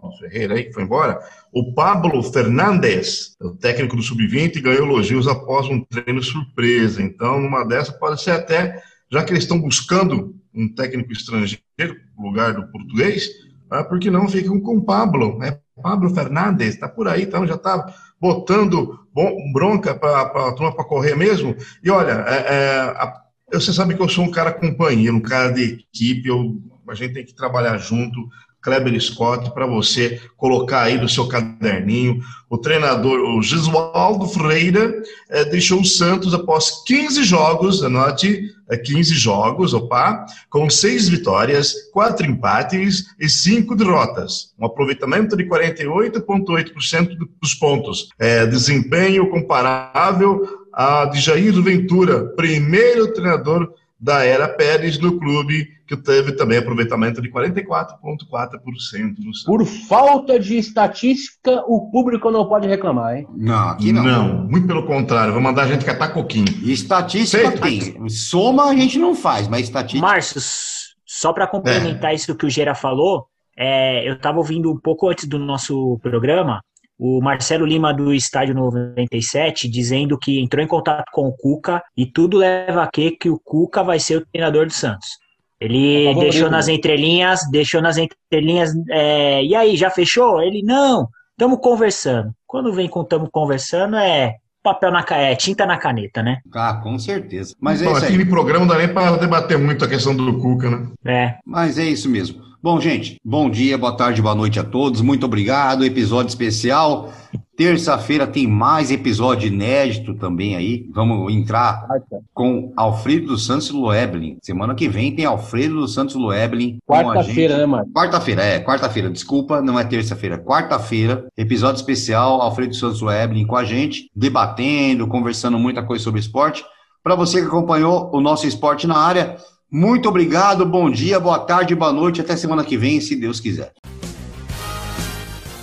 Gesualdo, Ferreira aí, que foi embora, o Pablo Fernandes, o técnico do Sub-20, ganhou elogios após um treino surpresa. Então, numa dessa pode ser até, já que eles estão buscando um técnico estrangeiro no lugar do português, ah, por que não ficam com o Pablo, né? Pablo Fernandes, está por aí, então já está botando bronca para a turma para correr mesmo. E olha, é, é, a, você sabe que eu sou um cara companheiro, um cara de equipe, eu, a gente tem que trabalhar junto, Kleber Scott, para você colocar aí no seu caderninho. O treinador, o Gesualdo Freire, é, deixou o Santos após 15 jogos, anote, é, 15 jogos, opa, com seis vitórias, quatro empates e cinco derrotas. Um aproveitamento de 48,8% dos pontos. É, desempenho comparável a de Jair Ventura, primeiro treinador da Era Pérez no clube, que teve também aproveitamento de 44,4% Por falta de estatística, o público não pode reclamar, hein? Não, aqui não. Não, muito pelo contrário, vou mandar a gente catar coquinho. Estatística tem. Soma a gente não faz, mas estatística. Márcio, só para complementar é. isso que o Gera falou, é, eu estava ouvindo um pouco antes do nosso programa o Marcelo Lima do Estádio 97 dizendo que entrou em contato com o Cuca e tudo leva a que que o Cuca vai ser o treinador do Santos. Ele é deixou nas entrelinhas, deixou nas entrelinhas, é, e aí, já fechou? Ele, não, estamos conversando. Quando vem com estamos conversando, é papel na é, tinta na caneta, né? Ah, com certeza. Mas é isso aí. Aqui no programa não dá nem para debater muito a questão do Cuca, né? É. Mas é isso mesmo. Bom, gente, bom dia, boa tarde, boa noite a todos. Muito obrigado. Episódio especial. Terça-feira tem mais episódio inédito também aí. Vamos entrar com Alfredo dos Santos Loeblin. Semana que vem tem Alfredo dos Santos Loeblin. Quarta-feira, né, mano? Quarta-feira, é, quarta-feira. Desculpa, não é terça-feira. Quarta-feira, episódio especial, Alfredo dos Santos Loeblin com a gente, debatendo, conversando muita coisa sobre esporte. Para você que acompanhou o nosso esporte na área, muito obrigado, bom dia, boa tarde, boa noite, até semana que vem, se Deus quiser.